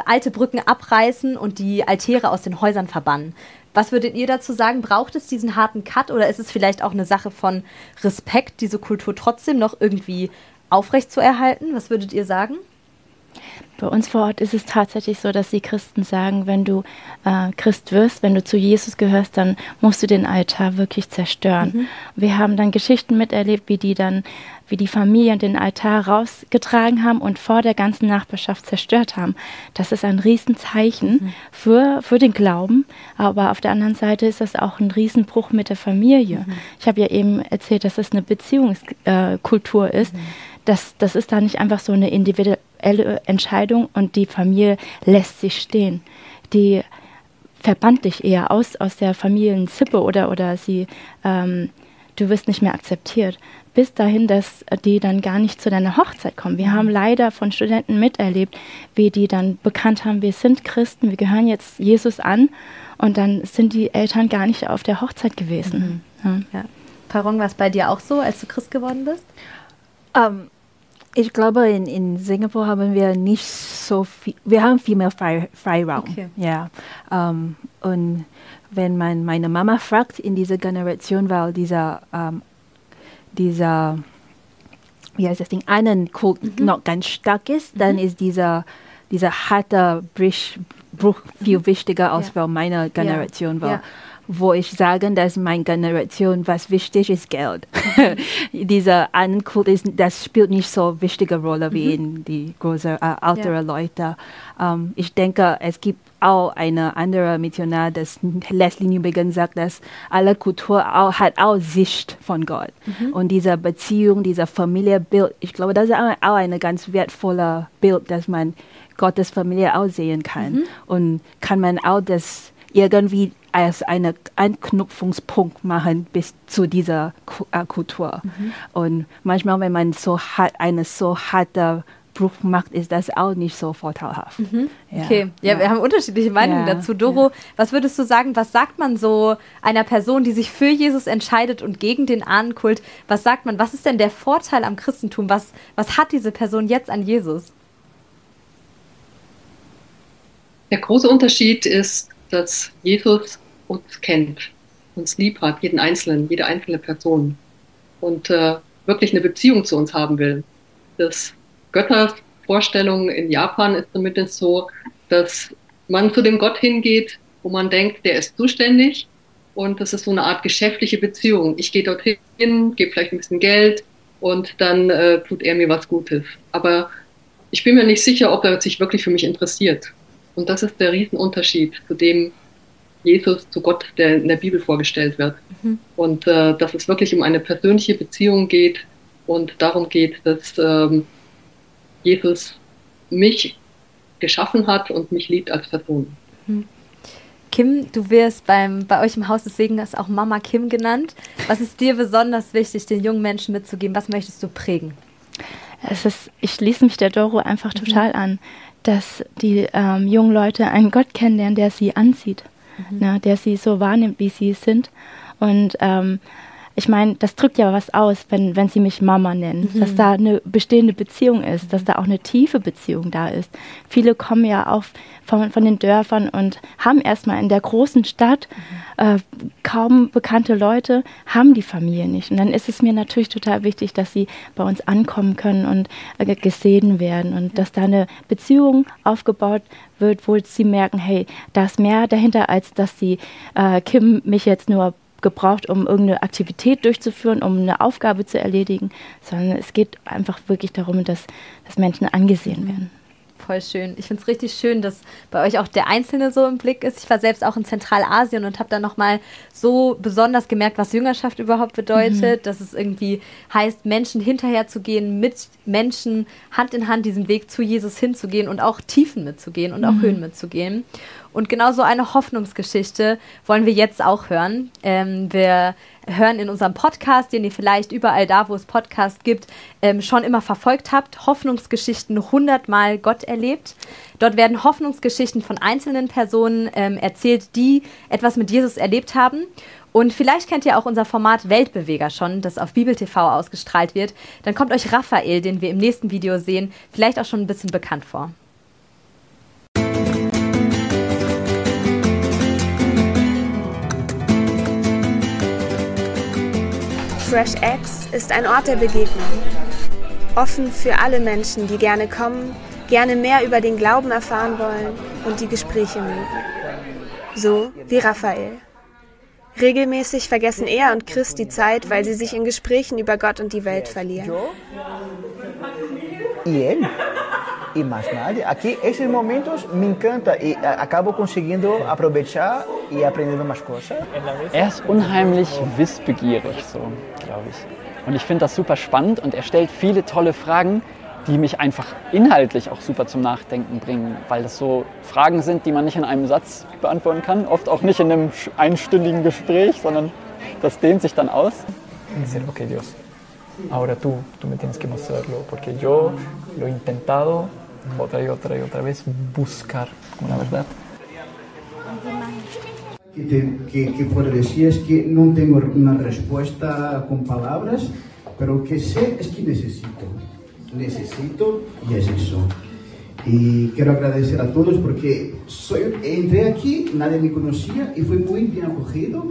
alte Brücken abreißen und die Altäre aus den Häusern verbannen. Was würdet ihr dazu sagen? Braucht es diesen harten Cut oder ist es vielleicht auch eine Sache von Respekt, diese Kultur trotzdem noch irgendwie aufrecht zu erhalten? Was würdet ihr sagen? Bei uns vor Ort ist es tatsächlich so, dass die Christen sagen, wenn du äh, Christ wirst, wenn du zu Jesus gehörst, dann musst du den Altar wirklich zerstören. Mhm. Wir haben dann Geschichten miterlebt, wie die dann, wie die Familien den Altar rausgetragen haben und vor der ganzen Nachbarschaft zerstört haben. Das ist ein Riesenzeichen mhm. für, für den Glauben, aber auf der anderen Seite ist das auch ein Riesenbruch mit der Familie. Mhm. Ich habe ja eben erzählt, dass es eine Beziehungskultur äh, ist. Mhm. Das, das ist da nicht einfach so eine individuelle Entscheidung und die Familie lässt sich stehen. Die verbannt dich eher aus, aus der Familiensippe oder, oder sie, ähm, du wirst nicht mehr akzeptiert. Bis dahin, dass die dann gar nicht zu deiner Hochzeit kommen. Wir haben leider von Studenten miterlebt, wie die dann bekannt haben, wir sind Christen, wir gehören jetzt Jesus an und dann sind die Eltern gar nicht auf der Hochzeit gewesen. Mhm. Ja. Ja. Parong, war es bei dir auch so, als du Christ geworden bist? Ähm, ich glaube, in, in Singapur haben wir nicht so viel, wir haben viel mehr Frei, Freiraum. Okay. Ja. Um, ähm, und wenn man meine Mama fragt, in dieser Generation, weil dieser, um, ähm, dieser wie heißt das Ding, einen Kult mhm. noch ganz stark ist, mhm. dann ist dieser, dieser harte Bruch viel mhm. wichtiger als ja. für meine Generation war. Ja wo ich sage, dass meine Generation, was wichtig ist, Geld. *laughs* Dieser Ankult ist, das spielt nicht so wichtige Rolle wie mhm. in die großen, äh, älteren ja. Leute. Ähm, ich denke, es gibt auch eine andere Missionar, das Leslie Newbegin sagt, dass alle Kultur auch, hat auch Sicht von Gott. Mhm. Und diese Beziehung, dieser Familienbild, ich glaube, das ist auch ein ganz wertvolles Bild, dass man Gottes Familie auch sehen kann. Mhm. Und kann man auch das irgendwie als einen Anknüpfungspunkt machen bis zu dieser äh, Kultur. Mhm. Und manchmal, wenn man so hart, eine so harte Bruch macht, ist das auch nicht so vorteilhaft. Mhm. Ja. Okay, ja, ja, wir haben unterschiedliche Meinungen ja. dazu. Doro, was würdest du sagen, was sagt man so einer Person, die sich für Jesus entscheidet und gegen den Ahnenkult? Was sagt man, was ist denn der Vorteil am Christentum? Was, was hat diese Person jetzt an Jesus? Der große Unterschied ist, dass Jesus uns kennt, uns lieb hat, jeden Einzelnen, jede einzelne Person und äh, wirklich eine Beziehung zu uns haben will. Das Göttervorstellung in Japan ist zumindest so, dass man zu dem Gott hingeht, wo man denkt, der ist zuständig und das ist so eine Art geschäftliche Beziehung. Ich gehe dorthin, gebe vielleicht ein bisschen Geld und dann äh, tut er mir was Gutes. Aber ich bin mir nicht sicher, ob er sich wirklich für mich interessiert. Und das ist der Riesenunterschied zu dem Jesus, zu Gott, der in der Bibel vorgestellt wird. Mhm. Und äh, dass es wirklich um eine persönliche Beziehung geht und darum geht, dass ähm, Jesus mich geschaffen hat und mich liebt als Person. Mhm. Kim, du wirst beim, bei euch im Haus des Segens auch Mama Kim genannt. Was ist dir besonders wichtig, den jungen Menschen mitzugeben? Was möchtest du prägen? Es ist, ich schließe mich der Doro einfach mhm. total an dass die ähm, jungen Leute einen Gott kennenlernen, der sie anzieht, mhm. ne, der sie so wahrnimmt, wie sie sind. Und ähm, ich meine, das drückt ja was aus, wenn, wenn sie mich Mama nennen, mhm. dass da eine bestehende Beziehung ist, dass da auch eine tiefe Beziehung da ist. Viele kommen ja auch von, von den Dörfern und haben erstmal in der großen Stadt mhm. äh, kaum bekannte Leute, haben die Familie nicht. Und dann ist es mir natürlich total wichtig, dass sie bei uns ankommen können und äh, gesehen werden und ja. dass da eine Beziehung aufgebaut wird, wo sie merken, hey, da ist mehr dahinter, als dass sie äh, Kim mich jetzt nur gebraucht, um irgendeine Aktivität durchzuführen, um eine Aufgabe zu erledigen, sondern es geht einfach wirklich darum, dass, dass Menschen angesehen werden voll schön. Ich finde es richtig schön, dass bei euch auch der Einzelne so im Blick ist. Ich war selbst auch in Zentralasien und habe dann nochmal so besonders gemerkt, was Jüngerschaft überhaupt bedeutet, mhm. dass es irgendwie heißt, Menschen hinterher zu gehen, mit Menschen Hand in Hand diesen Weg zu Jesus hinzugehen und auch Tiefen mitzugehen und auch mhm. Höhen mitzugehen. Und genau so eine Hoffnungsgeschichte wollen wir jetzt auch hören. Ähm, wir hören in unserem Podcast, den ihr vielleicht überall da, wo es Podcasts gibt, ähm, schon immer verfolgt habt. Hoffnungsgeschichten 100 Mal Gott erlebt. Dort werden Hoffnungsgeschichten von einzelnen Personen ähm, erzählt, die etwas mit Jesus erlebt haben. Und vielleicht kennt ihr auch unser Format Weltbeweger schon, das auf Bibel TV ausgestrahlt wird. Dann kommt euch Raphael, den wir im nächsten Video sehen, vielleicht auch schon ein bisschen bekannt vor. Fresh Eggs ist ein Ort der Begegnung. Offen für alle Menschen, die gerne kommen, gerne mehr über den Glauben erfahren wollen und die Gespräche mögen. So wie Raphael. Regelmäßig vergessen er und Chris die Zeit, weil sie sich in Gesprächen über Gott und die Welt verlieren. él. Y más nadie. Aquí, esos momentos me encanta y a- acabo conseguindo aprovechar y aprendiendo más cosas. Er ist unheimlich wissbegierig, so, glaube ich. Und ich finde das super spannend und er stellt viele tolle Fragen, die mich einfach inhaltlich auch super zum Nachdenken bringen, weil das so Fragen sind, die man nicht in einem Satz beantworten kann, oft auch nicht in einem einstündigen Gespräch, sondern das dehnt sich dann aus. Y decir, ok Dios, ahora tú, tú me tienes que mostrarlo, porque yo lo he intentado otra y otra y otra vez buscar la verdad. que, te- que, que decir es que no tengo una respuesta con palabras, pero que sé es que necesito. Necesito y es eso. Y quiero agradecer a todos porque soy, entré aquí, nadie me conocía y fue muy bien acogido.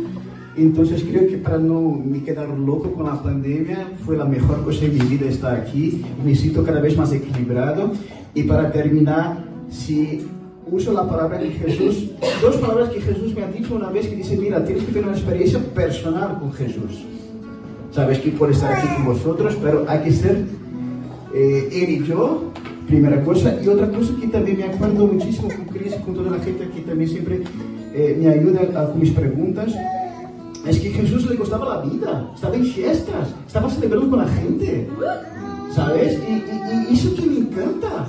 Entonces creo que para no me quedar loco con la pandemia fue la mejor cosa en mi vida estar aquí. Me siento cada vez más equilibrado. Y para terminar, si uso la palabra de Jesús, dos palabras que Jesús me ha dicho una vez que dice, mira, tienes que tener una experiencia personal con Jesús. Sabes que puedo estar aquí con vosotros, pero hay que ser eh, él y yo, primera cosa. Y otra cosa que también me acuerdo muchísimo con Cris y con toda la gente que también siempre eh, me ayuda a- con mis preguntas, es que Jesús le costaba la vida, estaba en fiestas, estaba celebrando con la gente, ¿sabes? Y, y- y eso que me encanta.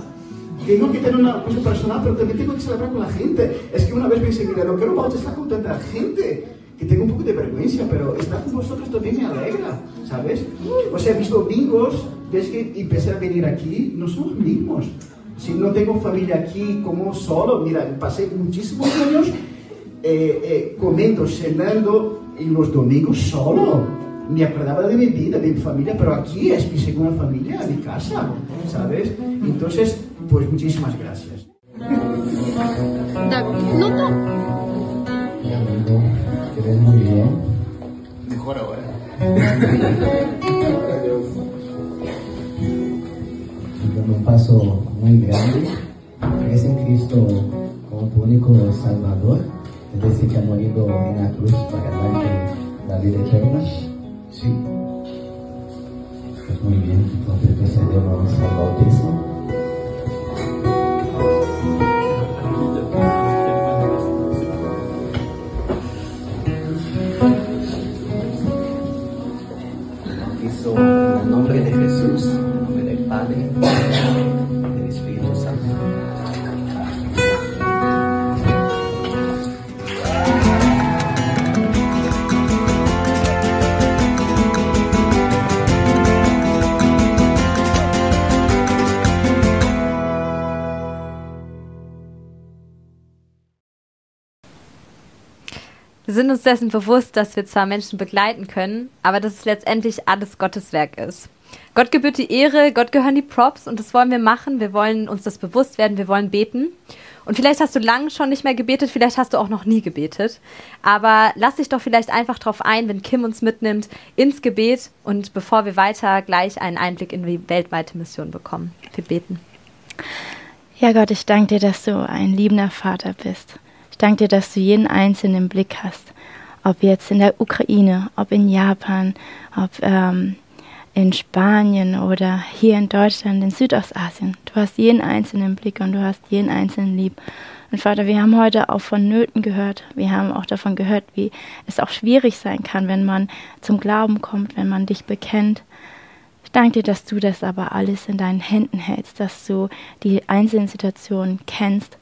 Tengo que tener una cosa personal, pero también tengo que celebrar con la gente. Es que una vez pensé, mira, no quiero bautizar con tanta gente, que tengo un poco de vergüenza, pero estar con vosotros también me alegra, ¿sabes? O sea, mis domingos, desde que empecé a venir aquí, no son los mismos. Si no tengo familia aquí, como solo, mira, pasé muchísimos años eh, eh, comiendo, cenando en los domingos solo. Me acordaba de mi vida, de mi familia, pero aquí es mi segunda familia, mi casa, ¿sabes? Entonces, pues muchísimas gracias. No, no. Te ves muy bien. Mejor ahora. un paso muy grande. Crees en Cristo como tu único Salvador, es decir, que ha morido en la cruz para darte la vida eterna. Sí. Pues muy bien, entonces procedemos al bautismo. Sind uns dessen bewusst, dass wir zwar Menschen begleiten können, aber dass es letztendlich alles Gottes Werk ist. Gott gebührt die Ehre, Gott gehören die Props und das wollen wir machen. Wir wollen uns das bewusst werden, wir wollen beten. Und vielleicht hast du lange schon nicht mehr gebetet, vielleicht hast du auch noch nie gebetet. Aber lass dich doch vielleicht einfach drauf ein, wenn Kim uns mitnimmt ins Gebet und bevor wir weiter gleich einen Einblick in die weltweite Mission bekommen. Wir beten. Ja, Gott, ich danke dir, dass du ein liebender Vater bist. Ich danke dir, dass du jeden Einzelnen im Blick hast. Ob jetzt in der Ukraine, ob in Japan, ob ähm, in Spanien oder hier in Deutschland, in Südostasien. Du hast jeden Einzelnen im Blick und du hast jeden Einzelnen lieb. Und Vater, wir haben heute auch von Nöten gehört. Wir haben auch davon gehört, wie es auch schwierig sein kann, wenn man zum Glauben kommt, wenn man dich bekennt. Ich danke dir, dass du das aber alles in deinen Händen hältst, dass du die einzelnen Situationen kennst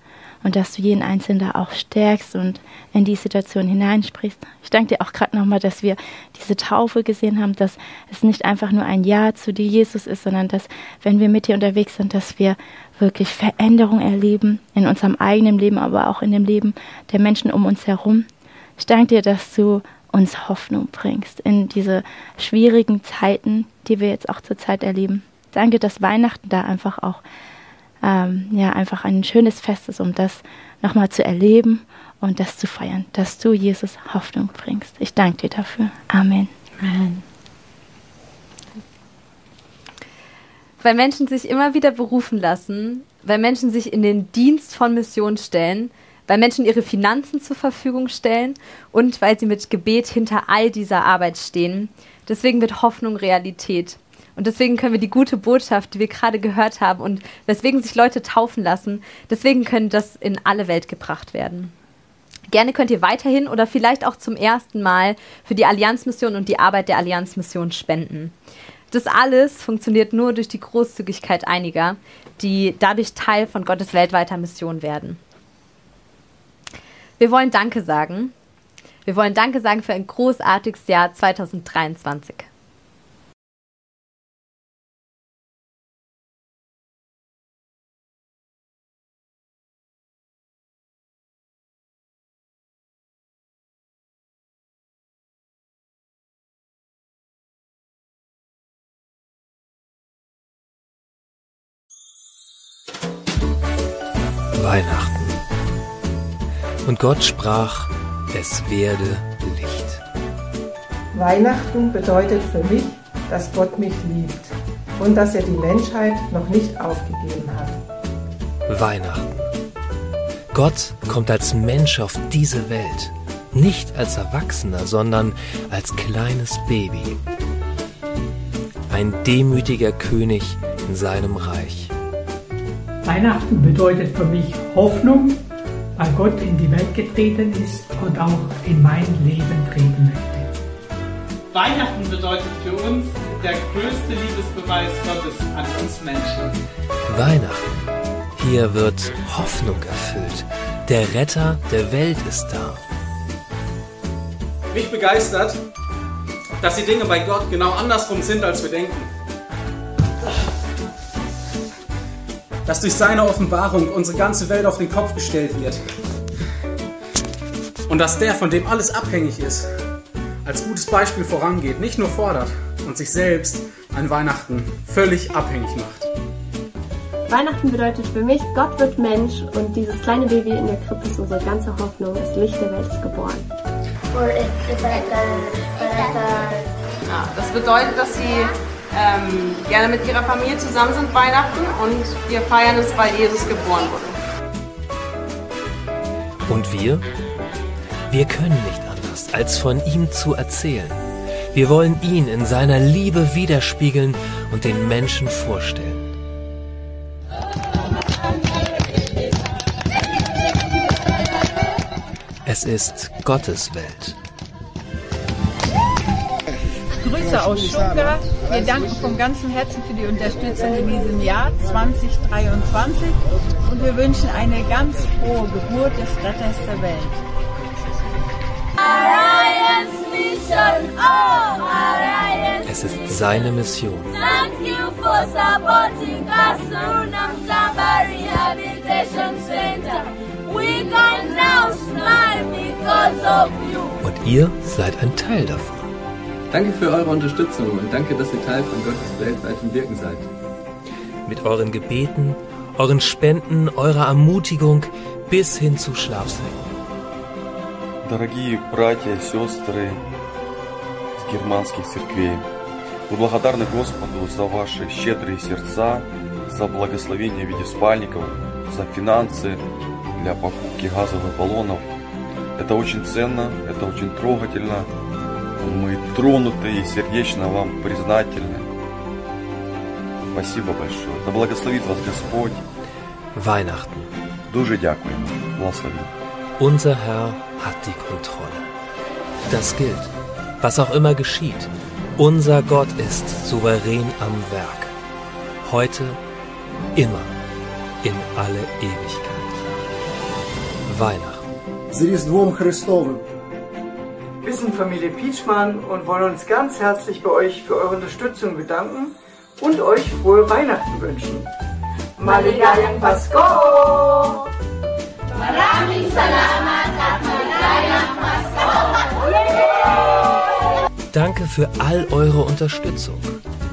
und dass du jeden Einzelnen da auch stärkst und in die Situation hineinsprichst. Ich danke dir auch gerade nochmal, dass wir diese Taufe gesehen haben, dass es nicht einfach nur ein Ja zu dir, Jesus, ist, sondern dass, wenn wir mit dir unterwegs sind, dass wir wirklich Veränderung erleben in unserem eigenen Leben, aber auch in dem Leben der Menschen um uns herum. Ich danke dir, dass du uns Hoffnung bringst in diese schwierigen Zeiten, die wir jetzt auch zurzeit erleben. Danke, dass Weihnachten da einfach auch ähm, ja einfach ein schönes Fest ist, um das nochmal zu erleben und das zu feiern, dass du Jesus Hoffnung bringst. Ich danke dir dafür. Amen. Amen. Weil Menschen sich immer wieder berufen lassen, weil Menschen sich in den Dienst von Mission stellen, weil Menschen ihre Finanzen zur Verfügung stellen und weil sie mit Gebet hinter all dieser Arbeit stehen. Deswegen wird Hoffnung Realität. Und deswegen können wir die gute Botschaft, die wir gerade gehört haben und weswegen sich Leute taufen lassen, deswegen können das in alle Welt gebracht werden. Gerne könnt ihr weiterhin oder vielleicht auch zum ersten Mal für die Allianzmission und die Arbeit der Allianzmission spenden. Das alles funktioniert nur durch die Großzügigkeit einiger, die dadurch Teil von Gottes weltweiter Mission werden. Wir wollen Danke sagen. Wir wollen Danke sagen für ein großartiges Jahr 2023. Und Gott sprach, es werde Licht. Weihnachten bedeutet für mich, dass Gott mich liebt und dass er die Menschheit noch nicht aufgegeben hat. Weihnachten. Gott kommt als Mensch auf diese Welt, nicht als Erwachsener, sondern als kleines Baby. Ein demütiger König in seinem Reich. Weihnachten bedeutet für mich Hoffnung, weil Gott in die Welt getreten ist und auch in mein Leben treten möchte. Weihnachten bedeutet für uns der größte Liebesbeweis Gottes an uns Menschen. Weihnachten. Hier wird Hoffnung erfüllt. Der Retter der Welt ist da. Mich begeistert, dass die Dinge bei Gott genau andersrum sind, als wir denken. Dass durch seine Offenbarung unsere ganze Welt auf den Kopf gestellt wird. Und dass der, von dem alles abhängig ist, als gutes Beispiel vorangeht, nicht nur fordert und sich selbst an Weihnachten völlig abhängig macht. Weihnachten bedeutet für mich, Gott wird Mensch und dieses kleine Baby in der Krippe ist unsere ganze Hoffnung. Das Licht der Welt ist geboren. Ja, das bedeutet, dass sie ähm, gerne mit ihrer Familie zusammen sind Weihnachten und wir feiern es, weil Jesus geboren wurde. Und wir? Wir können nicht anders, als von ihm zu erzählen. Wir wollen ihn in seiner Liebe widerspiegeln und den Menschen vorstellen. Es ist Gottes Welt. Grüße aus Stuttgart. Wir danken vom ganzen Herzen für die Unterstützung in diesem Jahr 2023 und wir wünschen eine ganz frohe Geburt des Retters der Welt. Oh. Es ist seine Mission. Thank you for supporting Kasuna Mtamba Rehabilitation Center. We can now smile because of you. Und ihr seid ein Teil davon. Danke für eure Unterstützung und danke, dass ihr Teil von Gottes weltweitem Wirken seid. Mit euren Gebeten, euren Spenden, eurer Ermutigung bis hin zu Schlafsäcken. Дорогие братья и сестры из германских церквей, мы благодарны Господу за ваши щедрые сердца, за благословение в виде спальников, за финансы для покупки газовых баллонов. Это очень ценно, это очень трогательно. Мы тронуты и сердечно вам признательны. Спасибо большое. Да благословит вас Господь. Weihnachten. Дуже дякуємо. Благословіть. Unser Herr hat die Kontrolle. Das gilt, was auch immer geschieht. Unser Gott ist souverän am Werk. Heute, immer, in alle Ewigkeit. Weihnachten. З Різдвом Христовим! Wir sind Familie Pietschmann und wollen uns ganz herzlich bei euch für eure Unterstützung bedanken und euch frohe Weihnachten wünschen. Maligayang Pasko! Maraming salamat at maligayang Pasko! Danke für all eure Unterstützung.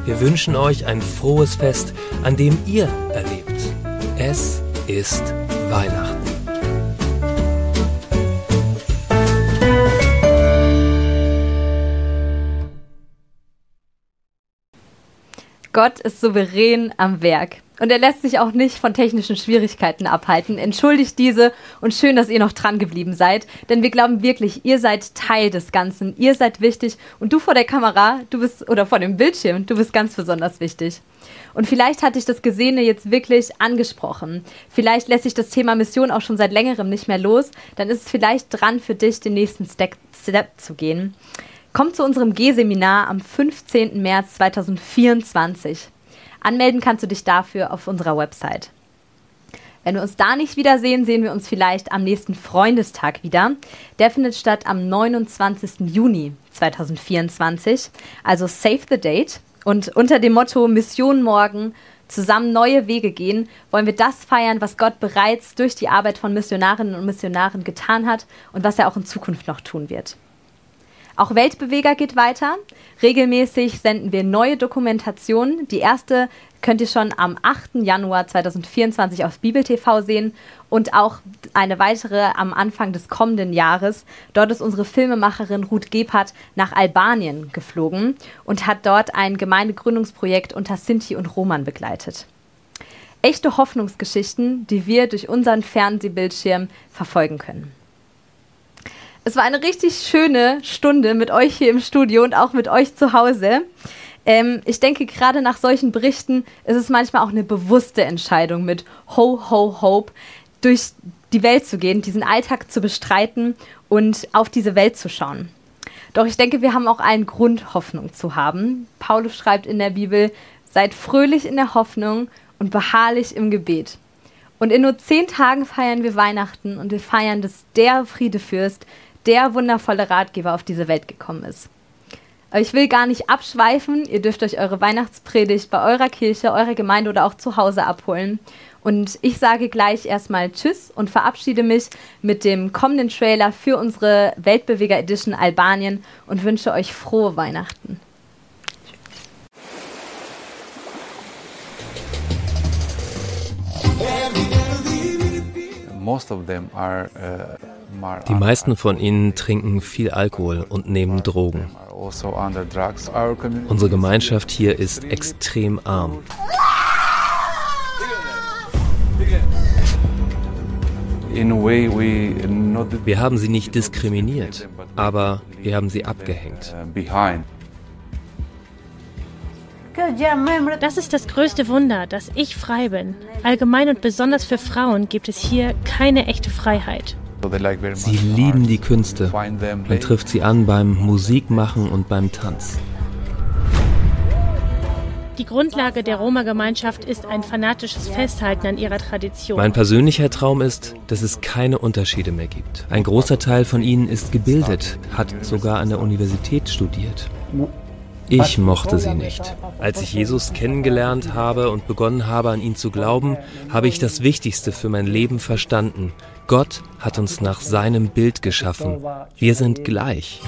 Wir wünschen euch ein frohes Fest, an dem ihr erlebt. Es ist Weihnachten. Gott ist souverän am Werk. Und er lässt sich auch nicht von technischen Schwierigkeiten abhalten. Entschuldigt diese und schön, dass ihr noch dran geblieben seid. Denn wir glauben wirklich, ihr seid Teil des Ganzen. Ihr seid wichtig. Und du vor der Kamera, du bist, oder vor dem Bildschirm, du bist ganz besonders wichtig. Und vielleicht hat dich das Gesehene jetzt wirklich angesprochen. Vielleicht lässt sich das Thema Mission auch schon seit längerem nicht mehr los. Dann ist es vielleicht dran für dich, den nächsten Step, Step zu gehen. Komm zu unserem G-Seminar am 15. März 2024. Anmelden kannst du dich dafür auf unserer Website. Wenn wir uns da nicht wiedersehen, sehen wir uns vielleicht am nächsten Freundestag wieder. Der findet statt am 29. Juni 2024. Also save the date. Und unter dem Motto Mission morgen, zusammen neue Wege gehen, wollen wir das feiern, was Gott bereits durch die Arbeit von Missionarinnen und Missionaren getan hat und was er auch in Zukunft noch tun wird. Auch Weltbeweger geht weiter. Regelmäßig senden wir neue Dokumentationen. Die erste könnt ihr schon am 8. Januar 2024 auf Bibel TV sehen und auch eine weitere am Anfang des kommenden Jahres. Dort ist unsere Filmemacherin Ruth Gebhardt nach Albanien geflogen und hat dort ein Gemeindegründungsprojekt unter Sinti und Roman begleitet. Echte Hoffnungsgeschichten, die wir durch unseren Fernsehbildschirm verfolgen können. Es war eine richtig schöne Stunde mit euch hier im Studio und auch mit euch zu Hause. Ähm, ich denke, gerade nach solchen Berichten ist es manchmal auch eine bewusste Entscheidung, mit Ho, Ho, Hope durch die Welt zu gehen, diesen Alltag zu bestreiten und auf diese Welt zu schauen. Doch ich denke, wir haben auch einen Grund, Hoffnung zu haben. Paulus schreibt in der Bibel, seid fröhlich in der Hoffnung und beharrlich im Gebet. Und in nur zehn Tagen feiern wir Weihnachten und wir feiern, dass der Friedefürst, der wundervolle Ratgeber auf diese Welt gekommen ist. Ich will gar nicht abschweifen. Ihr dürft euch eure Weihnachtspredigt bei eurer Kirche, eurer Gemeinde oder auch zu Hause abholen. Und ich sage gleich erstmal Tschüss und verabschiede mich mit dem kommenden Trailer für unsere Weltbeweger Edition Albanien und wünsche euch frohe Weihnachten. Most of them are uh, die meisten von ihnen trinken viel Alkohol und nehmen Drogen. also Unsere Gemeinschaft hier ist extrem arm. Wir haben sie nicht diskriminiert, aber wir haben sie abgehängt. Das ist das größte Wunder, dass ich frei bin. Allgemein und besonders für Frauen gibt es hier keine echte Freiheit. Sie lieben die Künste. Man trifft sie an beim Musikmachen und beim Tanz. Die Grundlage der Roma-Gemeinschaft ist ein fanatisches Festhalten an ihrer Tradition. Mein persönlicher Traum ist, dass es keine Unterschiede mehr gibt. Ein großer Teil von ihnen ist gebildet, hat sogar an der Universität studiert. Ich mochte sie nicht. Als ich Jesus kennengelernt habe und begonnen habe, an ihn zu glauben, habe ich das Wichtigste für mein Leben verstanden. Gott hat uns nach seinem Bild geschaffen. Wir sind gleich.